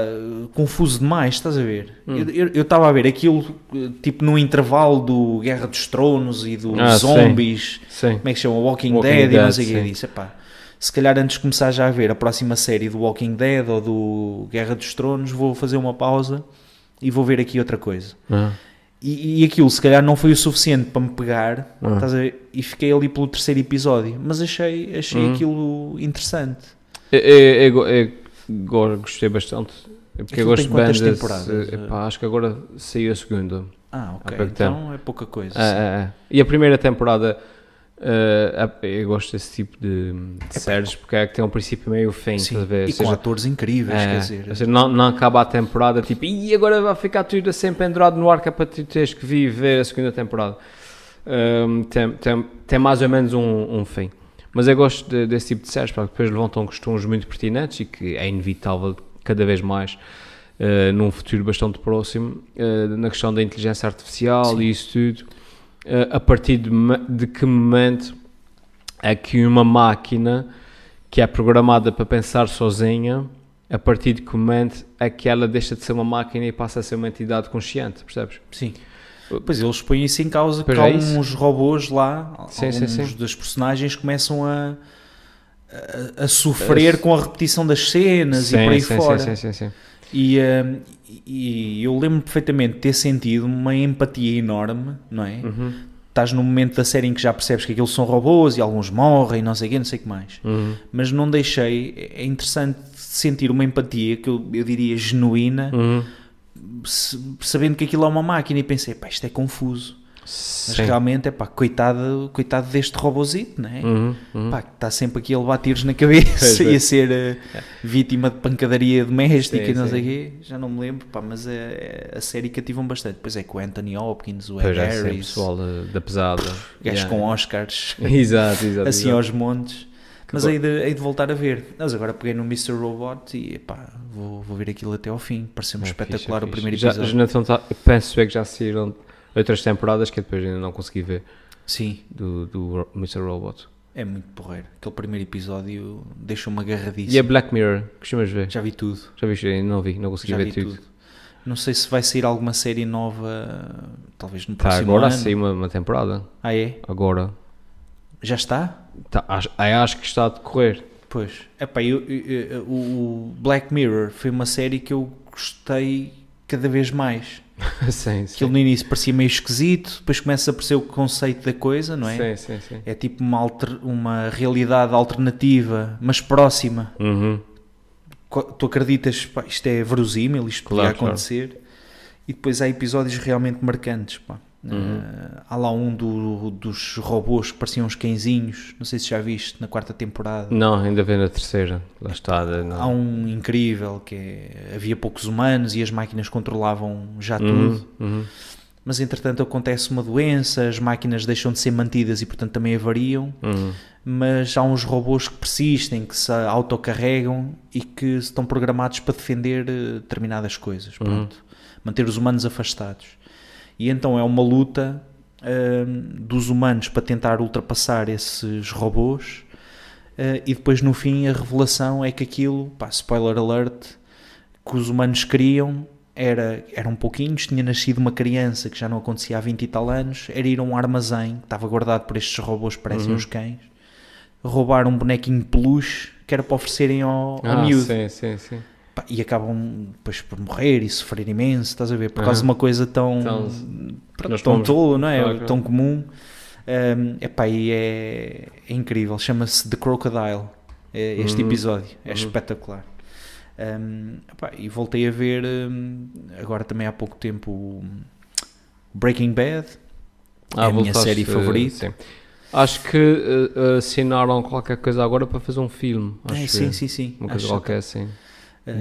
confuso demais, estás a ver? Hum. Eu- estava a ver aquilo tipo no intervalo do Guerra dos Tronos e dos Ah, zombies, Sim. como é que chama? Walking, Walking Dead, e não Dead, sei o que sim. disse. Epá, se calhar antes de começar já a ver a próxima série do Walking Dead ou do Guerra dos Tronos, vou fazer uma pausa e vou ver aqui outra coisa. Ah. E, e aquilo se calhar não foi o suficiente para me pegar, Ah. estás a ver? E fiquei ali pelo terceiro episódio, mas achei, achei Uhum. aquilo interessante. Eu- eu go- eu go- gostei bastante. Porque Aquilo eu gosto bem desse- temporadas? epá, acho que agora saiu a segunda. Ah, ok. Então é pouca coisa. É, é, é. E a primeira temporada, eh, eu gosto desse tipo de, de séries porque é que tem um princípio meio fim. Sim, a ver? E Ou com seja, atores incríveis, é, quer dizer. ou seja, não, não acaba a temporada tipo, e agora vai ficar tudo assim pendurado no ar que é para tu teres que vir ver a segunda temporada. Um, tem, tem, tem mais ou menos um, um fim. Mas eu gosto de- desse tipo de séries porque depois levantam questões muito pertinentes e que é inevitável cada vez mais uh, num futuro bastante próximo uh, na questão da inteligência artificial Sim. e isso tudo. Uh, a partir de, de que momento é que uma máquina que é programada para pensar sozinha, a partir de que momento é que ela deixa de ser uma máquina e passa a ser uma entidade consciente, percebes? Sim. Pois eles põem isso em causa Pois porque é isso. robôs lá, Sim, sim, alguns sim. das personagens começam a, a, a sofrer com a repetição das cenas e por aí sim, fora. sim, sim, sim, sim. E, hum, e eu lembro perfeitamente de ter sentido uma empatia enorme, não é? Uhum, Estás num momento da série em que já percebes que aqueles são robôs e alguns morrem, não sei o quê, não sei o que mais. uhum, Mas não deixei, é interessante sentir uma empatia que eu, eu diria genuína, uhum. sabendo que aquilo é uma máquina e pensei, pá, isto é confuso. Mas Sim. realmente, é pá, coitado, coitado deste robôzito, não é? Uhum, uhum. Pá, que está sempre aqui a levar tiros na cabeça [laughs] e é. a ser eh, vítima de pancadaria doméstica Sim, e não sei o quê, já não me lembro, pá, mas é, é- a série cativam bastante. Pois é, com o Anthony Hopkins, o Ed Pois é, Harris, pessoal da, da pesada. gajos Yeah. com Oscars, [laughs] Exato, exato. [laughs] assim exato. aos montes. Mas hei de, hei de voltar a ver. Mas agora peguei no Mr. Robot e pá, vou, vou ver aquilo até ao fim. Pareceu-me É espetacular fixe, é o primeiro fixe. Já- episódio. Já, não penso é que já saíram outras temporadas que depois ainda não consegui ver Sim, do, do Mr. Robot. é muito porreiro. Aquele primeiro episódio deixou-me agarradíssimo. E a Black Mirror, costumas ver? Já vi tudo. Já? Eu Não vi, não consegui Já ver vi tudo. tudo. Não sei se vai sair alguma série nova, talvez no Tá, próximo agora ano. saiu uma, uma temporada. Ah, é? Agora. Já está? Tá, acho, acho que está a decorrer. Pois. Epá, eu, eu- eu- o Black Mirror foi uma série que eu gostei cada vez mais. Sim, [laughs] sim. Aquilo no início parecia meio esquisito, depois começa a perceber o conceito da coisa, não é? Sim, sim, sim. É tipo uma, alter- uma realidade alternativa, mas próxima. Uhum. Tu acreditas, pá, isto é verosímil, isto podia Claro, claro. acontecer. E depois há episódios realmente marcantes. Pá. Uhum. Eh, há lá um do- dos robôs que pareciam uns cãezinhos, não sei se já viste, na quarta temporada. Não, ainda vem na terceira. Lá está. não. Há um incrível que é, havia poucos humanos e as máquinas controlavam já Uhum, tudo. uhum. Mas entretanto acontece uma doença, as máquinas deixam de ser mantidas e portanto também avariam. Uhum. Mas há uns robôs que persistem, que se autocarregam e que estão programados para defender eh, determinadas coisas. Uhum. Manter os humanos afastados. E então é uma luta hum, dos humanos para tentar ultrapassar esses robôs. eh, e depois no fim a revelação é que aquilo, pá, spoiler alert, que os humanos queriam era, eram pouquinhos, tinha nascido uma criança que já não acontecia há 20 e tal anos, era ir a um armazém que estava guardado por estes robôs que parecem Uhum. uns cães, roubar um bonequinho de peluche que era para oferecerem ao, ao Ah, miúdo. sim, sim, sim. Pá, e acabam depois por morrer e sofrer imenso, estás a ver? Por causa Aham. de uma coisa tão, Então, tão tolo, não é? Claro, claro. Tão comum. Um, epá, e é, é incrível, chama-se The Crocodile, é este Uhum. episódio, é Uhum. espetacular. Um, epá, e voltei a ver um, agora também há pouco tempo Breaking Bad, é a minha série favorita. sim. Acho que eh, assinaram qualquer coisa agora para fazer um filme. Acho É, que sim, sim, sim. Uma coisa Acho- qualquer assim. eh,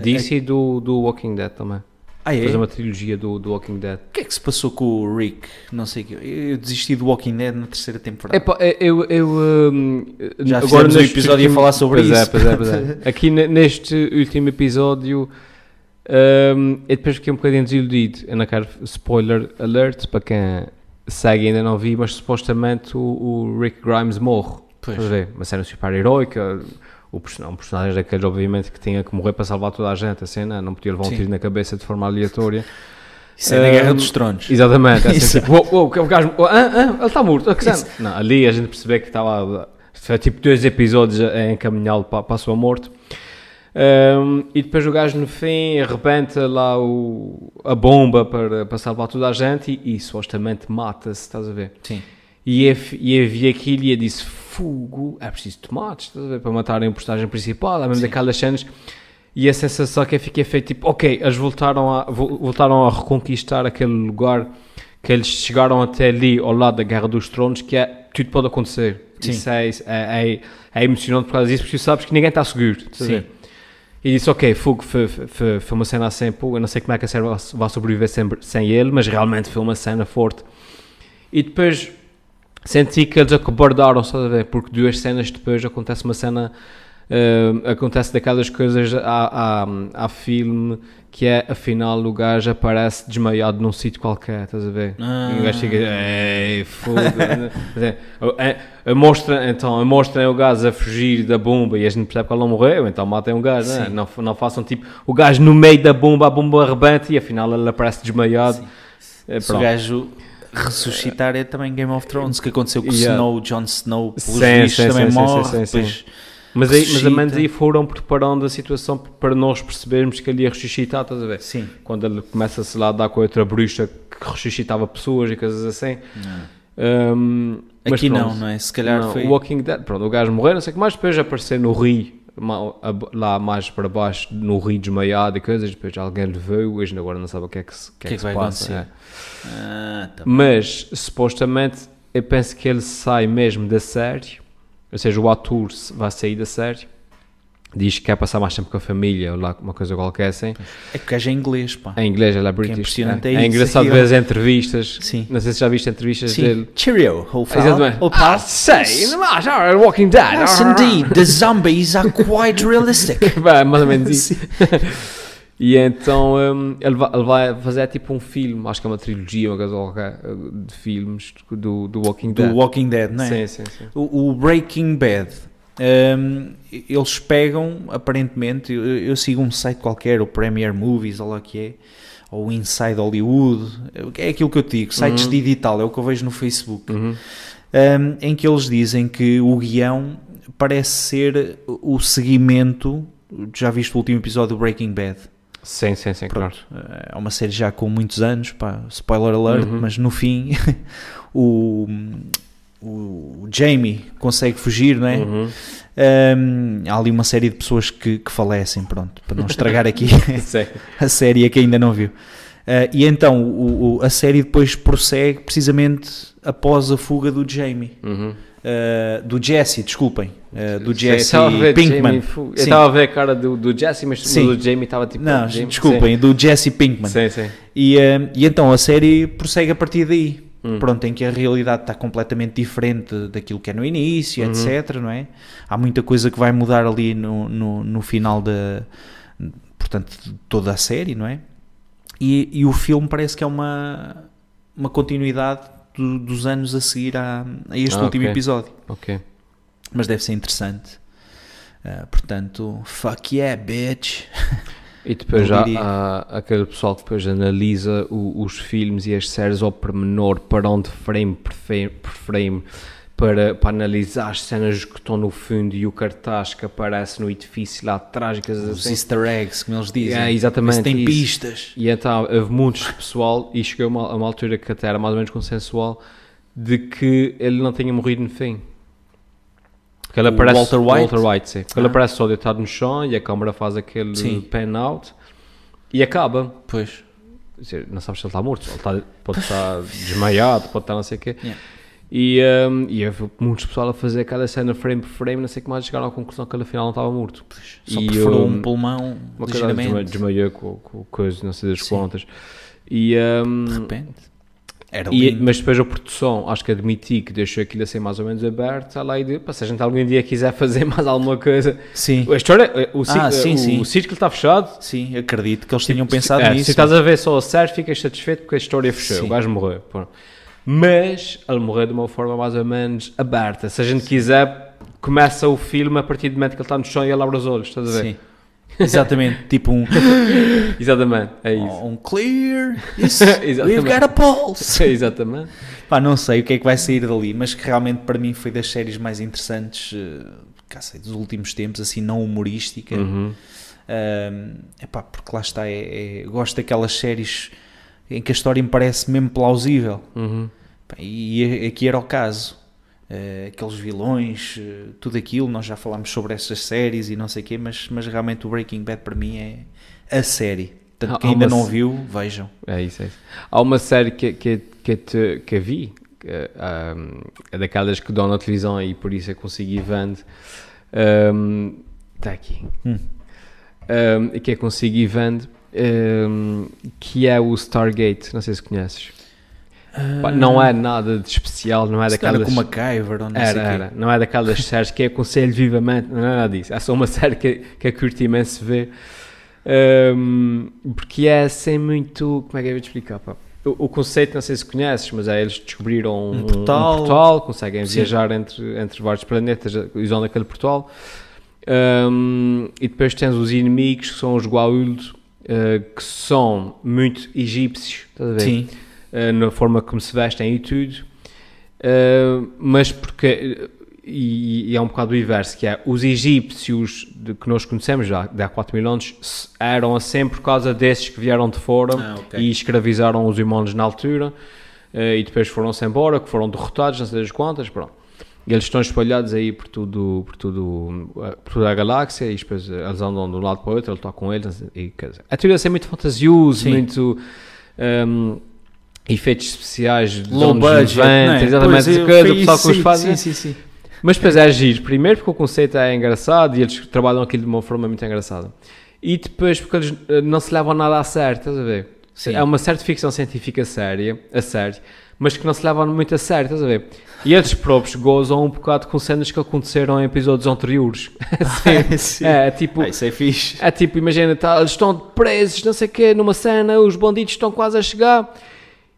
Disse e do, do Walking Dead também. Ah, é? Fazer uma trilogia do, do Walking Dead. O que é que se passou com o Rick? Não sei o que. Eu desisti do Walking Dead na terceira temporada. Epá, eu, eu hum, Já agora um neste episódio a último- falar sobre pois É, isso. pois é, pois é. [laughs] Aqui ne- neste último episódio hum, eu depois fiquei um bocadinho desiludido. Eu não quero spoiler alert para quem segue e ainda não vi, mas supostamente o, o Rick Grimes morre. Pois. A ver? Uma cena super heroica. O um personagem daqueles, obviamente, que tinha que morrer para salvar toda a gente. A cena não podia levar um Sim. tiro na cabeça de forma aleatória. Isso é da Guerra dos Tronos. Exatamente, [laughs] é assim, tipo, uou, uou, o gajo, oh, ah, ah, ele está morto. Não, ali a gente percebeu que estava, foi tipo dois episódios a encaminhá-lo para, para a sua morte. Um, e depois o gajo no fim arrebenta lá o, a bomba para, para salvar toda a gente e, e supostamente mata-se, estás a ver? Sim. E e vi aquilo e eu disse: Fogo, é preciso tomates para matarem o personagem principal. É mesmo Sim. daquelas cenas. E a sensação que eu fiquei feito tipo: Ok, eles voltaram a, vo- voltaram a reconquistar aquele lugar que eles chegaram até ali ao lado da Guerra dos Tronos, que é tudo pode acontecer. Sim. Isso é, é, é, é emocionante por causa disso, porque tu sabes que ninguém está seguro. Sim. E disse, ok, Fogo foi, foi, foi uma cena assim, pô, eu não sei como é que a série vai- vai sobreviver sem, sem ele, mas realmente foi uma cena forte. E depois senti que eles acobardaram, estás a ver? Porque duas cenas depois acontece uma cena, eh, acontece daquelas coisas à, à filme que é, afinal, o gajo aparece desmaiado num sítio qualquer, estás a ver? Ah. E o gajo fica, ei, foda a mostra, então, a mostra é o gajo a fugir da bomba e a gente percebe que não morreu, então matem um gajo, né? Sim. não, não façam tipo, o gajo no meio da bomba, a bomba arrebenta e afinal ele aparece desmaiado. Eh, Se o gajo ressuscitar é também Game of Thrones, que aconteceu com Yeah. Snow, Jon Snow, pelos Sim, sim, também sim, morre, sim, sim. Mas aí, mas a menos aí foram preparando a situação para nós percebermos que ele ia ressuscitar, estás a ver? Sim. Quando ele começa-se lá a dar com a outra bruxa que ressuscitava pessoas e coisas assim. Um, mas Aqui não, pronto. não é? Se calhar Não, foi... O Walking Dead, pronto, o gajo morreu, não sei o que mais, depois aparecer no rio, lá mais para baixo, no rio desmaiado e coisas, depois alguém lhe veio, hoje agora não sabe o que é que se, o que é que que se vai passa. acontecer? é. Ah, tá Mas, supostamente, eu penso que ele sai mesmo da série, ou seja, o ator vai sair da série, diz que quer passar mais tempo com a família, ou lá uma coisa qualquer assim. É que o gajo é inglês, pá. Em inglês ele é british. impressionante é, é é isso, engraçado ver as entrevistas. Sim. Não sei se já viste entrevistas Sim. dele. Cheerio, whole file. Exatamente. Whole Ah, mais, ah, Walking Dead. Yes, indeed. The zombies are quite realistic. [laughs] Vai, mais ou menos [laughs] isso. Sim. E então hum, ele, vai, ele vai fazer tipo um filme, acho que é uma trilogia, uma coisa qualquer, de filmes do, do Walking Do Dead. Walking Dead, não é? Sim, sim, sim. O, o Breaking Bad. Hum, eles pegam, aparentemente, eu, eu sigo um site qualquer, o Premier Movies, ou lá que é, ou o Inside Hollywood, é aquilo que eu digo, sites Uhum. de edital, é o que eu vejo no Facebook, Uhum. hum, em que eles dizem que o guião parece ser o seguimento. Já viste o último episódio do Breaking Bad? Sim, sim, sim, claro. Pronto, é uma série já com muitos anos, pá, spoiler alert, Uhum. mas no fim [laughs] o, o Jamie consegue fugir, não é? Uhum. Um, há ali uma série de pessoas que, que falecem, pronto, para não estragar aqui [laughs] Sim. a série a quem ainda não viu. Uh, e então o, o- a série depois prossegue precisamente após a fuga do Jamie, Uhum. uh, do Jesse, desculpem, uh, do Sim, Jesse Pinkman. Eu Sim. estava a ver a cara do, do Jesse, mas Sim. o do Jamie estava tipo. Não, Jamie- desculpem, do Jesse Pinkman. Sim, sim. sim. E, e então a série prossegue a partir daí. Hum. Pronto, em que a realidade está completamente diferente daquilo que é no início, Uhum. etc. Não é? Há muita coisa que vai mudar ali no, no, no final da. Portanto, de toda a série, não é? E, e o filme parece que é uma, uma continuidade do- dos anos a seguir a, a este Ah, último ok. episódio. Ok. Mas deve ser interessante. Ah, portanto, fuck yeah, bitch. [laughs] E depois já há aquele pessoal que depois analisa o- os filmes e as séries ao pormenor, para onde frame por frame, para, para analisar as cenas que estão no fundo e o cartaz que aparece no edifício lá atrás Os assim. easter eggs, como eles dizem. É, exatamente, Se tem isso. pistas. E então houve muitos pessoal e chegou a uma, a uma altura que até era mais ou menos consensual de que ele não tinha morrido no fim. Porque ele aparece, Walter White? Walter White, sim. Porque ele Ah. aparece só deitado no chão e a câmera faz aquele Sim. pan out e acaba. Pois. Dizer, não sabes se ele está morto, ele está, pode estar [laughs] desmaiado, pode estar não sei o quê. Yeah. E, um, e houve muitos pessoal a fazer cada cena frame por frame, não sei o que mais, chegaram à conclusão que ele afinal não estava morto. Só E, perfurou um, um pulmão Uma ligeiramente. desmaiou com, com coisa, não sei das Sim. quantas. E, um, De repente. E- mas depois a produção, acho que admiti que deixou aquilo assim mais ou menos aberto, ela aí de, pá, se a gente algum dia quiser [laughs] fazer mais alguma coisa. Sim, A história, o, ciclo, Ah, sim, o, sim. o círculo está fechado. sim, acredito que eles tinham pensado É, nisso. Se estás a ver só a série, ficas satisfeito porque a história fechou, Sim. o gajo morreu. Mas ele morreu de uma forma mais ou menos aberta. Se a gente quiser, começa o filme a partir do momento que ele está no chão e ele abre os olhos, estás a ver? Sim. Exatamente, tipo um, [laughs] Exatamente, é isso. um clear, [laughs] Exatamente. we've got a pulse. [laughs] Exatamente. Pá, não sei o que é que vai sair dali, mas que realmente para mim foi das séries mais interessantes, eh, sei, dos últimos tempos, assim, não humorística. Uhum. Ahm, epá, porque lá está, é, é- gosto daquelas séries em que a história me parece mesmo plausível. Uhum. Pá, E aqui era o caso. Eh, aqueles vilões, eh, tudo aquilo, nós já falámos sobre essas séries e não sei o quê, mas, mas realmente o Breaking Bad para mim é a série. Portanto, quem ainda uma não viu, vejam. É isso, é isso. Há uma série que, que, que, te, que vi, que, um, é daquelas que dão na televisão e por isso eu consegui vendo. Um, Está aqui. Hum. Um, e que eu consegui vendo, um, que é o Stargate. Não sei se conheces. Não é nada de especial, não é daquelas. com MacGyver ou não sei Era, quê. era. Não é daquelas [laughs] séries que aconselho vivamente, não é nada disso. É só uma série que, que eu curto imenso ver. Ahm, porque é sem muito. Como é que eu vou te explicar? Pá? O, o conceito, não sei se conheces, mas é eles descobriram um, portal. um portal, conseguem Sim. viajar entre, entre vários planetas usando aquele portal. E depois tens os inimigos que são os Goa'uld, eh, que são muito egípcios, estás a ver? Sim, Uh, na forma como se vestem e tudo, Uh, mas porque, e, e é um bocado o inverso, que é os egípcios de- que nós conhecemos já de há 4 mil anos eram assim por causa desses que vieram de fora Ah, ok. e escravizaram os humanos na altura uh, e depois foram-se embora, que foram derrotados, não sei das quantas, pronto. E eles estão espalhados aí por tudo, por tudo, por toda a galáxia e depois eles andam de um lado para o outro, ele está com eles e quer dizer, é tudo assim muito fantasioso, Sim. muito um, efeitos especiais de low budget, 90, não é? exatamente, Pois, eu- coisa, o pessoal que os fazem. Sim, sim, sim. Mas depois é giro, primeiro porque o conceito é engraçado e eles trabalham aquilo de uma forma muito engraçada. E depois porque eles eh, não se levam nada a sério, estás a ver? Sim. É uma certa ficção científica séria, a sério, mas que não se levam muito a sério, estás a ver? E eles próprios gozam um bocado com cenas que aconteceram em episódios anteriores. [laughs] [laughs] Sim. É, é tipo, Ah, isso é fixe. é tipo, imagina, tá, eles estão presos, não sei o quê, numa cena, os bandidos estão quase a chegar.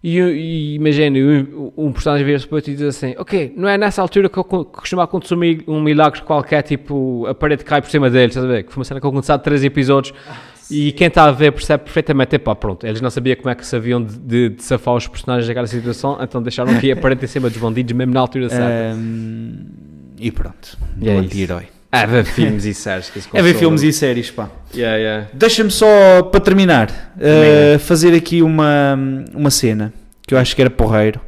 E, e imagina, um, um personagem vira-se para outro e diz assim: Ok, não é nessa altura que, eu co- que costuma acontecer um mi- um milagre qualquer, tipo a parede cai por cima deles, estás a ver? Que foi uma cena que aconteceu há três episódios. E quem está a ver percebe perfeitamente: epá, pronto, eles não sabiam como é que sabiam de, de, de safar os personagens daquela situação, então deixaram que a parede em cima dos bandidos, mesmo na altura certa. Ahm, e pronto, E é anti-herói. É ver filmes e séries que se É ver filmes e séries, pá. Yeah, yeah. Deixa-me só, para terminar, uh, fazer aqui uma, uma cena que eu acho que era porreiro.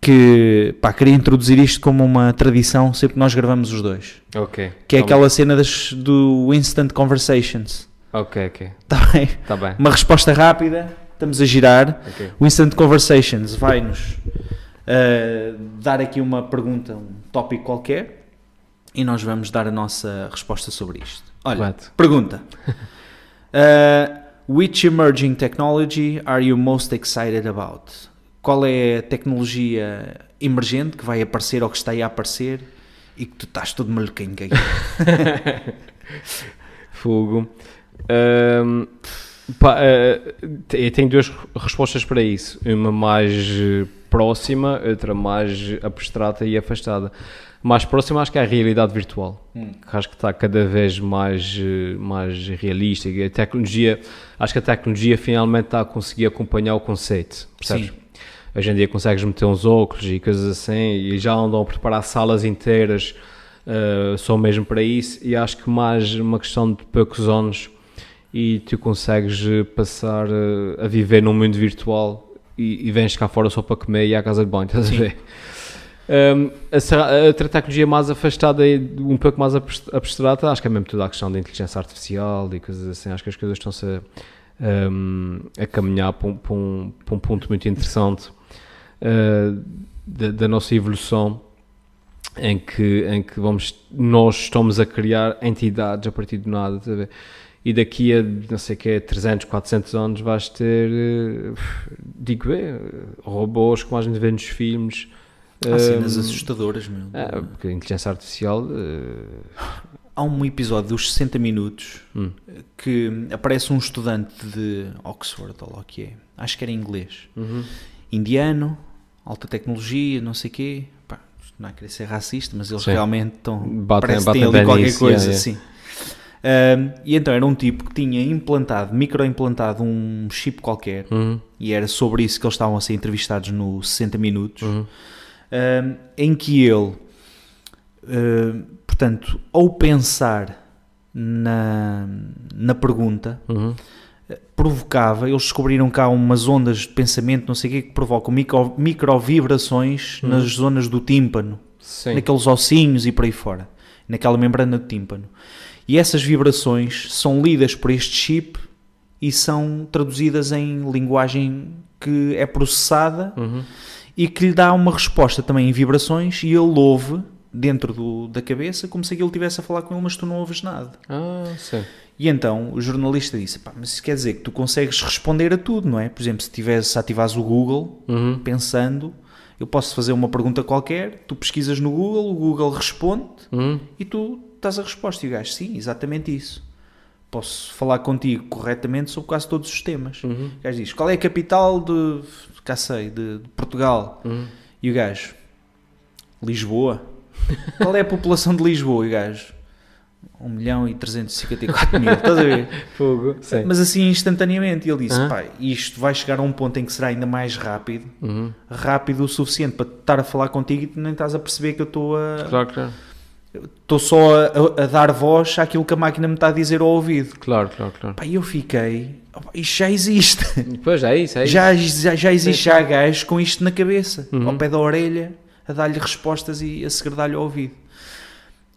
Que, pá, queria introduzir isto como uma tradição sempre que nós gravamos os dois. Ok. Que é Tá aquela cena das, do Instant Conversations. Ok, ok. Está bem? Tá bem. Uma resposta rápida, estamos a girar. Ok. O Instant Conversations vai-nos uh, dar aqui uma pergunta, um tópico qualquer, e nós vamos dar a nossa resposta sobre isto. Olha, pergunta: Uh, [laughs] Which emerging technology are you most excited about? Qual é a tecnologia emergente que vai aparecer ou que está aí a aparecer e que tu estás todo maluquinho aquilo? [laughs] Fogo. Ahm, pá, ah, te- eu tenho duas respostas para isso. Uma mais eh, próxima, outra mais abstrata e afastada. Mais próxima acho que é a realidade virtual. Hum. Que acho que está cada vez mais, eh, mais realista. E a tecnologia, acho que a tecnologia finalmente está a conseguir acompanhar o conceito. Percebes? Sim. hoje em dia consegues meter uns óculos e coisas assim, e já andam a preparar salas inteiras uh, só mesmo para isso, e acho que mais uma questão de poucos anos e tu consegues passar uh, a viver num mundo virtual e, e vens cá fora só para comer e à casa de banho, estás a ver? Um, a, a, mais afastada e um pouco mais abstrata, acho que é mesmo toda a questão da inteligência artificial e coisas assim. Acho que as coisas estão-se a, um, a caminhar para um, para, para um, ponto muito interessante uh, da, da, nossa evolução, em que, em que vamos, nós estamos a criar entidades a partir de nada. Tá e daqui a não sei que 300, 400 anos vais ter, uh, digo eu, robôs como a gente vê nos filmes Há cenas assustadoras, meu. É, porque a inteligência artificial. Uh... Há um episódio dos 60 minutos hum. que aparece um estudante de Oxford, ou lá o que é, acho que era inglês, uhum. indiano, alta tecnologia, não sei o quê. Pá, não é querer ser racista, mas eles Sim. realmente estão. Batem, parece batem ali qualquer isso, coisa assim. e então era um tipo que tinha implantado, microimplantado um chip qualquer, uhum. e era sobre isso que eles estavam a ser entrevistados no 60 minutos. Uhum em que ele, uh, portanto, ao pensar na, na pergunta, uhum. provocava, eles descobriram cá umas ondas de pensamento, não sei o que, que provocam micro, microvibrações uhum. nas zonas do tímpano, Sim. naqueles ossinhos e por aí fora, naquela membrana do tímpano. E essas vibrações são lidas por este chip e são traduzidas em linguagem que é processada uhum e que lhe dá uma resposta também em vibrações e ele ouve dentro do, da cabeça como se aquilo estivesse a falar com ele, mas tu não ouves nada. Ah, sim. E então o jornalista disse: Pá, mas isso quer dizer que tu consegues responder a tudo, não é? Por exemplo, se, tivesse, se ativares o Google uhum. pensando, eu posso fazer uma pergunta qualquer, tu pesquisas no Google, o Google responde uhum. e tu estás a resposta. E o gajo, sim, exatamente isso. Posso falar contigo corretamente sobre quase todos os temas. Uhum. O gajo diz: Qual é a capital de cá sei, de, de Portugal. Uhum. E o gajo, Lisboa. Qual é a população de Lisboa? E o gajo, 1 milhão e 354 mil. Estás a ver? [laughs] Fogo. Sim. Mas assim instantaneamente. E ele disse: uhum. pai, isto vai chegar a um ponto em que será ainda mais rápido, uhum. rápido o suficiente para estar a falar contigo e nem estás a perceber que eu estou a. Claro, claro. Estou só a, a, dar voz àquilo que a máquina me está a dizer ao ouvido. Claro, claro, claro. Pá, eu fiquei. Isto já existe. Pois é isso, é isso. Já, já, já existe já gajos com isto na cabeça, uhum. ao pé da orelha, a dar-lhe respostas e a segredar-lhe ao ouvido.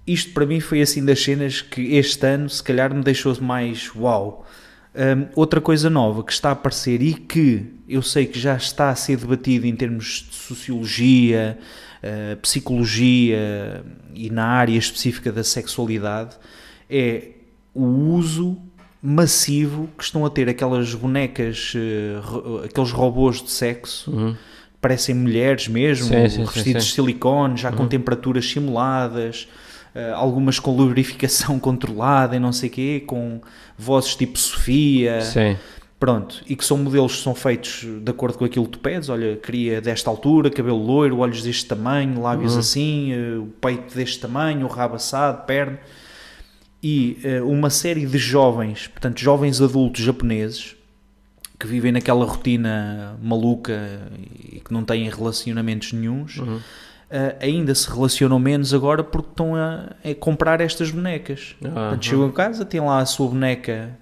Isto para mim foi assim das cenas que este ano se calhar me deixou mais uau. Um, outra coisa nova que está a aparecer e que eu sei que já está a ser debatido em termos de sociologia, uh, psicologia e na área específica da sexualidade é o uso massivo que estão a ter aquelas bonecas, uh, aqueles robôs de sexo, uhum. parecem mulheres mesmo, sim, sim, revestidos sim, de silicone, já uhum. com temperaturas simuladas, uh, algumas com lubrificação [laughs] controlada e não sei o quê, com vozes tipo Sofia. Sim. Pronto, e que são modelos que são feitos de acordo com aquilo que tu pedes. Olha, queria desta altura, cabelo loiro, olhos deste tamanho, lábios uhum. assim, uh, o peito deste tamanho, o rabo assado, perna. E uh, uma série de jovens, portanto, jovens adultos japoneses, que vivem naquela rotina maluca e que não têm relacionamentos nenhums, uhum. uh, ainda se relacionam menos agora porque estão a, a comprar estas bonecas. Uhum. Portanto, chegam a casa, têm lá a sua boneca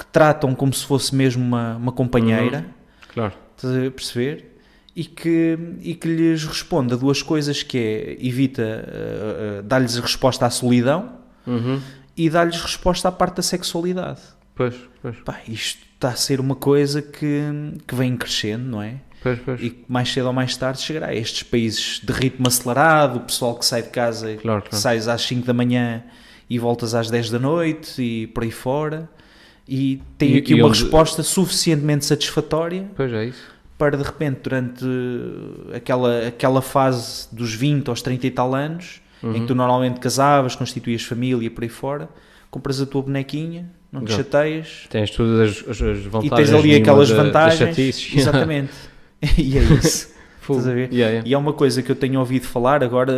que tratam como se fosse mesmo uma, uma companheira. Uhum. Claro. Estás a perceber? E que, e que lhes responde a duas coisas que é, evita, uh, uh, dá-lhes resposta à solidão uhum. e dá-lhes resposta à parte da sexualidade. Pois, pois. Pá, isto está a ser uma coisa que, que vem crescendo, não é? Pois, pois. E que mais cedo ou mais tarde chegará a estes países de ritmo acelerado, o pessoal que sai de casa, claro, claro. sais às 5 da manhã e voltas às 10 da noite e por aí fora e tem E- aqui e uma resposta suficientemente satisfatória é para de repente durante aquela, aquela fase dos 20 aos 30 e tal anos em Uhum. que tu normalmente casavas, constituías família por aí fora compras a tua bonequinha, não te Já. chateias Tens todas as, as- as e vantagens. tens ali aquelas da- vantagens [laughs] exatamente [laughs] e é isso. Estás a ver? Yeah, yeah. E é uma coisa que eu tenho ouvido falar agora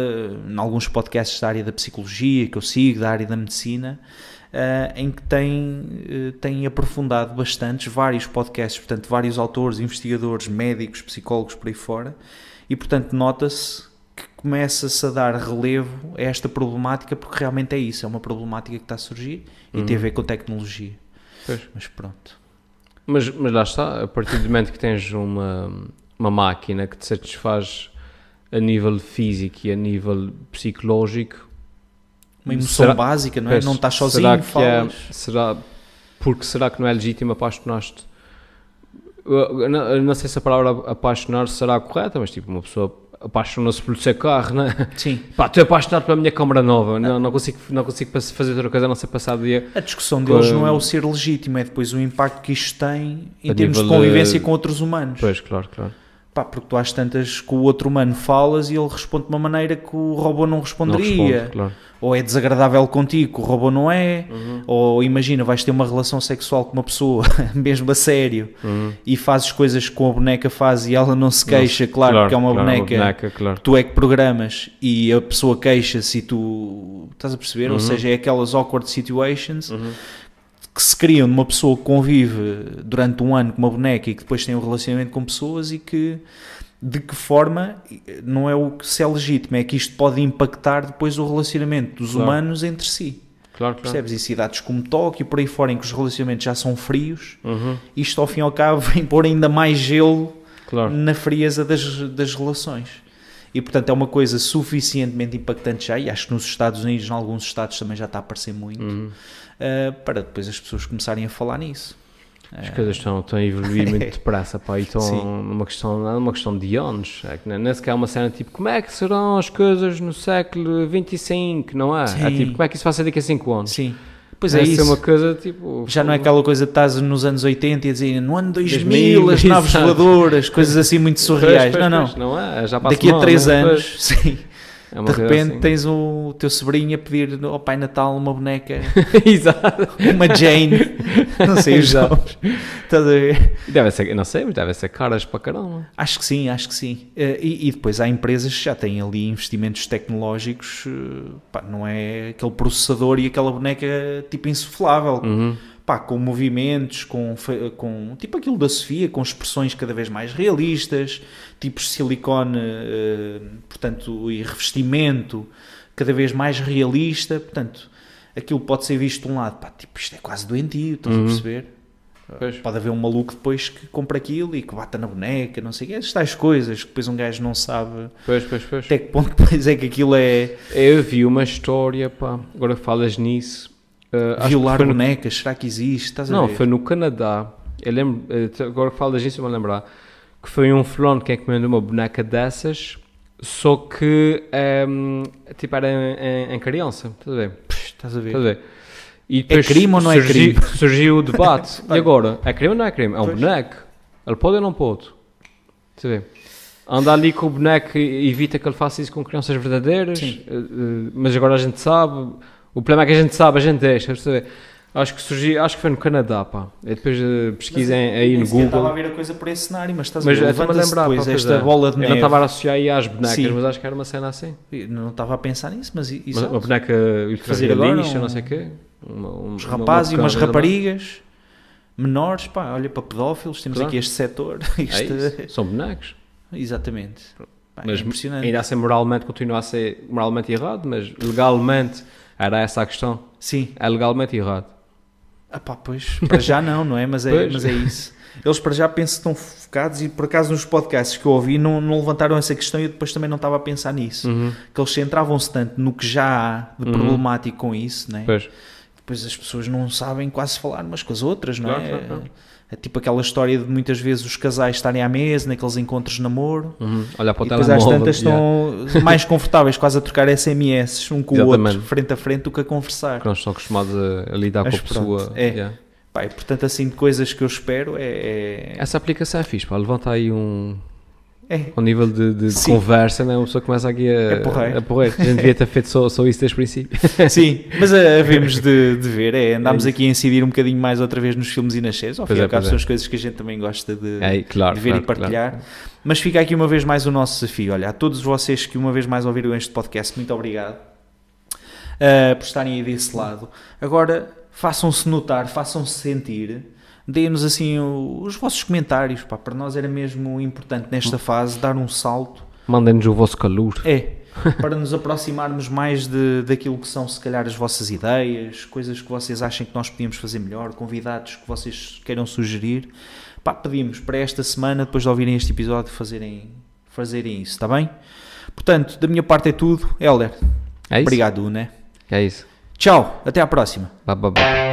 em alguns podcasts da área da psicologia que eu sigo, da área da medicina, uh, em que tem, uh, tem aprofundado bastante vários podcasts, portanto, vários autores, investigadores, médicos, psicólogos por aí fora, e portanto nota-se que começa-se a dar relevo a esta problemática, porque realmente é isso, é uma problemática que está a surgir e Uhum. tem a ver com tecnologia. Pois. Mas pronto. Mas, mas lá está, a partir do momento que tens uma, uma máquina que te satisfaz a nível físico e a nível psicológico, Uma emoção Será- básica, não é? Pois, Não estás será sozinho, que é- falas. será, porque será que não é legítimo apaixonar-te? Não, não sei se a palavra apaixonar será correta, mas tipo, uma pessoa apaixona-se pelo seu carro, né? Sim. [laughs] Pá, estou apaixonado pela minha câmara nova, não, não, consigo, não consigo fazer outra coisa a não ser passar o dia. A discussão deles Com- não é o ser legítimo, é depois o impacto que isto tem em A termos de convivência de- com outros humanos. Pois, claro, claro. Pá, porque tu às tantas com o outro humano falas e ele responde de uma maneira que o robô não Não responderia. responde, claro. Ou é desagradável contigo, que o robô não é. Uhum. Ou imagina, vais ter uma relação sexual com uma pessoa, [laughs] mesmo a sério, Uhum. e fazes coisas que a boneca faz e ela não se queixa, claro, porque é uma claro, boneca claro. tu é que programas e a pessoa queixa-se e tu estás a perceber? Ou Uhum. seja, é aquelas awkward situations Uhum. Que se criam de uma pessoa que convive durante um ano com uma boneca e que depois tem um relacionamento com pessoas e que de que forma não é o que se é legítimo, é que isto pode impactar depois o relacionamento dos Claro. humanos entre si. Claro, claro. Percebes? Em cidades como Tóquio, por aí fora, em que os relacionamentos já são frios, Uhum. isto ao fim e ao cabo vem pôr ainda mais gelo Claro. na frieza das, das relações. E portanto é uma coisa suficientemente impactante já, e acho que nos Estados Unidos, em alguns estados também já está a aparecer muito, Uhum. Uh, para depois as pessoas começarem a falar nisso. As coisas estão, estão a evoluir muito depressa, [laughs] pá, e estão Sim. numa questão, não é uma questão de anos. É que nem sequer é uma cena tipo, como é que serão as coisas no século 25, não é? É Sim. tipo, como é que isso vai ser daqui a 5 anos? Sim, pois é ser isso. uma coisa tipo. Já não é aquela coisa de estás nos anos 80 e a dizer no ano 2000, 2000, as naves [laughs] exato. voadoras, coisas assim muito Pois, surreais. pois, não, não. pois, não é? Já Daqui a mal, 3 né? anos, Pois, [laughs] sim. É de repente assim. tens o teu sobrinho a pedir ao Pai Natal uma boneca, [laughs] Exato. uma Jane, [laughs] não sei os nomes. Estás a ver? Deve ser, não sei, mas deve ser caras para caramba. Acho que sim, acho que sim. Eh, E, e depois há empresas que já têm ali investimentos tecnológicos, eh, pá, não é aquele processador e aquela boneca tipo insuflável, Uhum. Pá, com movimentos, com, com tipo aquilo da Sofia, com expressões cada vez mais realistas, tipos de silicone, eh, portanto, e revestimento cada vez mais realista, portanto, aquilo pode ser visto de um lado, pá, tipo, isto é quase doentio, estás Uhum. a perceber? Pois. Pode haver um maluco depois que compra aquilo e que bata na boneca, não sei o quê, essas tais coisas que depois um gajo não sabe Pois, pois, pois. até que ponto [laughs] depois é que aquilo é Eu vi uma história, pá, agora que falas nisso. Que violar foi bonecas, será que existe? Estás Não, foi no Canadá. Eu lembro, eh, agora que falas disso, eu me lembrar que foi um fulano que encomendou uma boneca dessas, só que ehm, tipo era em, em- em criança, estás a ver? Psh, Estás a ver? Estás a ver? E depois crime ou não é surgiu, crime? [laughs] surgiu o debate. e [laughs] agora? É crime ou não é crime? É um Pois. boneco. Ele pode ou não pode? Estás a ver? Anda ali com o boneco evita que ele faça isso com crianças verdadeiras, Sim. eh, mas agora a gente sabe. O problema é que a gente sabe, a gente deixa. ver? Acho que surgiu, acho que foi no Canadá, pá. Eu depois eh, pesquisem Mas eu aí no sequer Estava a Google. ver a coisa por esse cenário, mas estás Mas a ver? eu lembrar, pá, depois pois esta é. bola de Eu não neve. estava a associar aí às bonecas, Sim. mas acho que era uma cena assim. Eu Não estava a pensar nisso, mas exato. uma boneca Fazer realista, um- não sei o quê. Uma, um- Uns rapazes e uma umas raparigas menores, pá, olha para pedófilos, temos Claro. aqui este setor. [laughs] É isso, São bonecos. Exatamente. Pá, Mas é impressionante. ainda assim moralmente continua a ser moralmente errado, mas legalmente era essa a questão. Sim. É legalmente errado. Ah pá, pois, para já não, não é? Mas é, Pois. mas é isso. Eles para já penso que estão focados e por acaso nos podcasts que eu ouvi não, não levantaram essa questão e eu depois também não estava a pensar nisso. Uhum. Que eles centravam-se tanto no que já há de Uhum. problemático com isso, né? Pois. depois as pessoas não sabem quase falar umas com as outras, não Claro, é? claro, claro. É tipo aquela história de muitas vezes os casais estarem à mesa, naqueles encontros de namoro, Uhum. Olhar para o e depois às tantas yeah. estão [laughs] mais confortáveis quase a trocar SMS um com o outro, Exatamente. frente a frente, do que a conversar. Que nós estamos acostumados a, a lidar Mas com a pronto, pessoa. é. yeah. Pá, e, portanto, assim, de coisas que eu espero é... é- Essa aplicação é fixe, pá. Levanta aí um, é um nível de, de- de Sim. conversa, né? Uma pessoa começa aqui a, É porreiro. a porreiro. A gente devia ter feito só, só isso desde o princípio. [laughs] Sim, mas a- havemos de, de ver, é, andámos É aqui a incidir um bocadinho mais outra vez nos filmes e nas séries, ao fim e é, ao cabo pois são é. as coisas que a gente também gosta de, É, claro, ver claro, e partilhar. claro. Mas fica aqui uma vez mais o nosso desafio. Olha, a todos vocês que uma vez mais ouviram este podcast, muito obrigado uh, por estarem aí desse lado. Agora, façam-se notar, façam-se sentir, deem-nos assim os vossos comentários. Pá, para nós era mesmo importante nesta fase dar um salto. Mandem-nos o vosso calor. É, [laughs] para nos aproximarmos mais de, daquilo que são, se calhar, as vossas ideias, coisas que vocês achem que nós podíamos fazer melhor, convidados que vocês queiram sugerir. Pá, pedimos para esta semana, depois de ouvirem este episódio, fazerem, fazerem isso, está bem? Portanto, da minha parte é tudo. Helder, É obrigado, né? É isso. Tchau, até à próxima. Ba, ba, ba.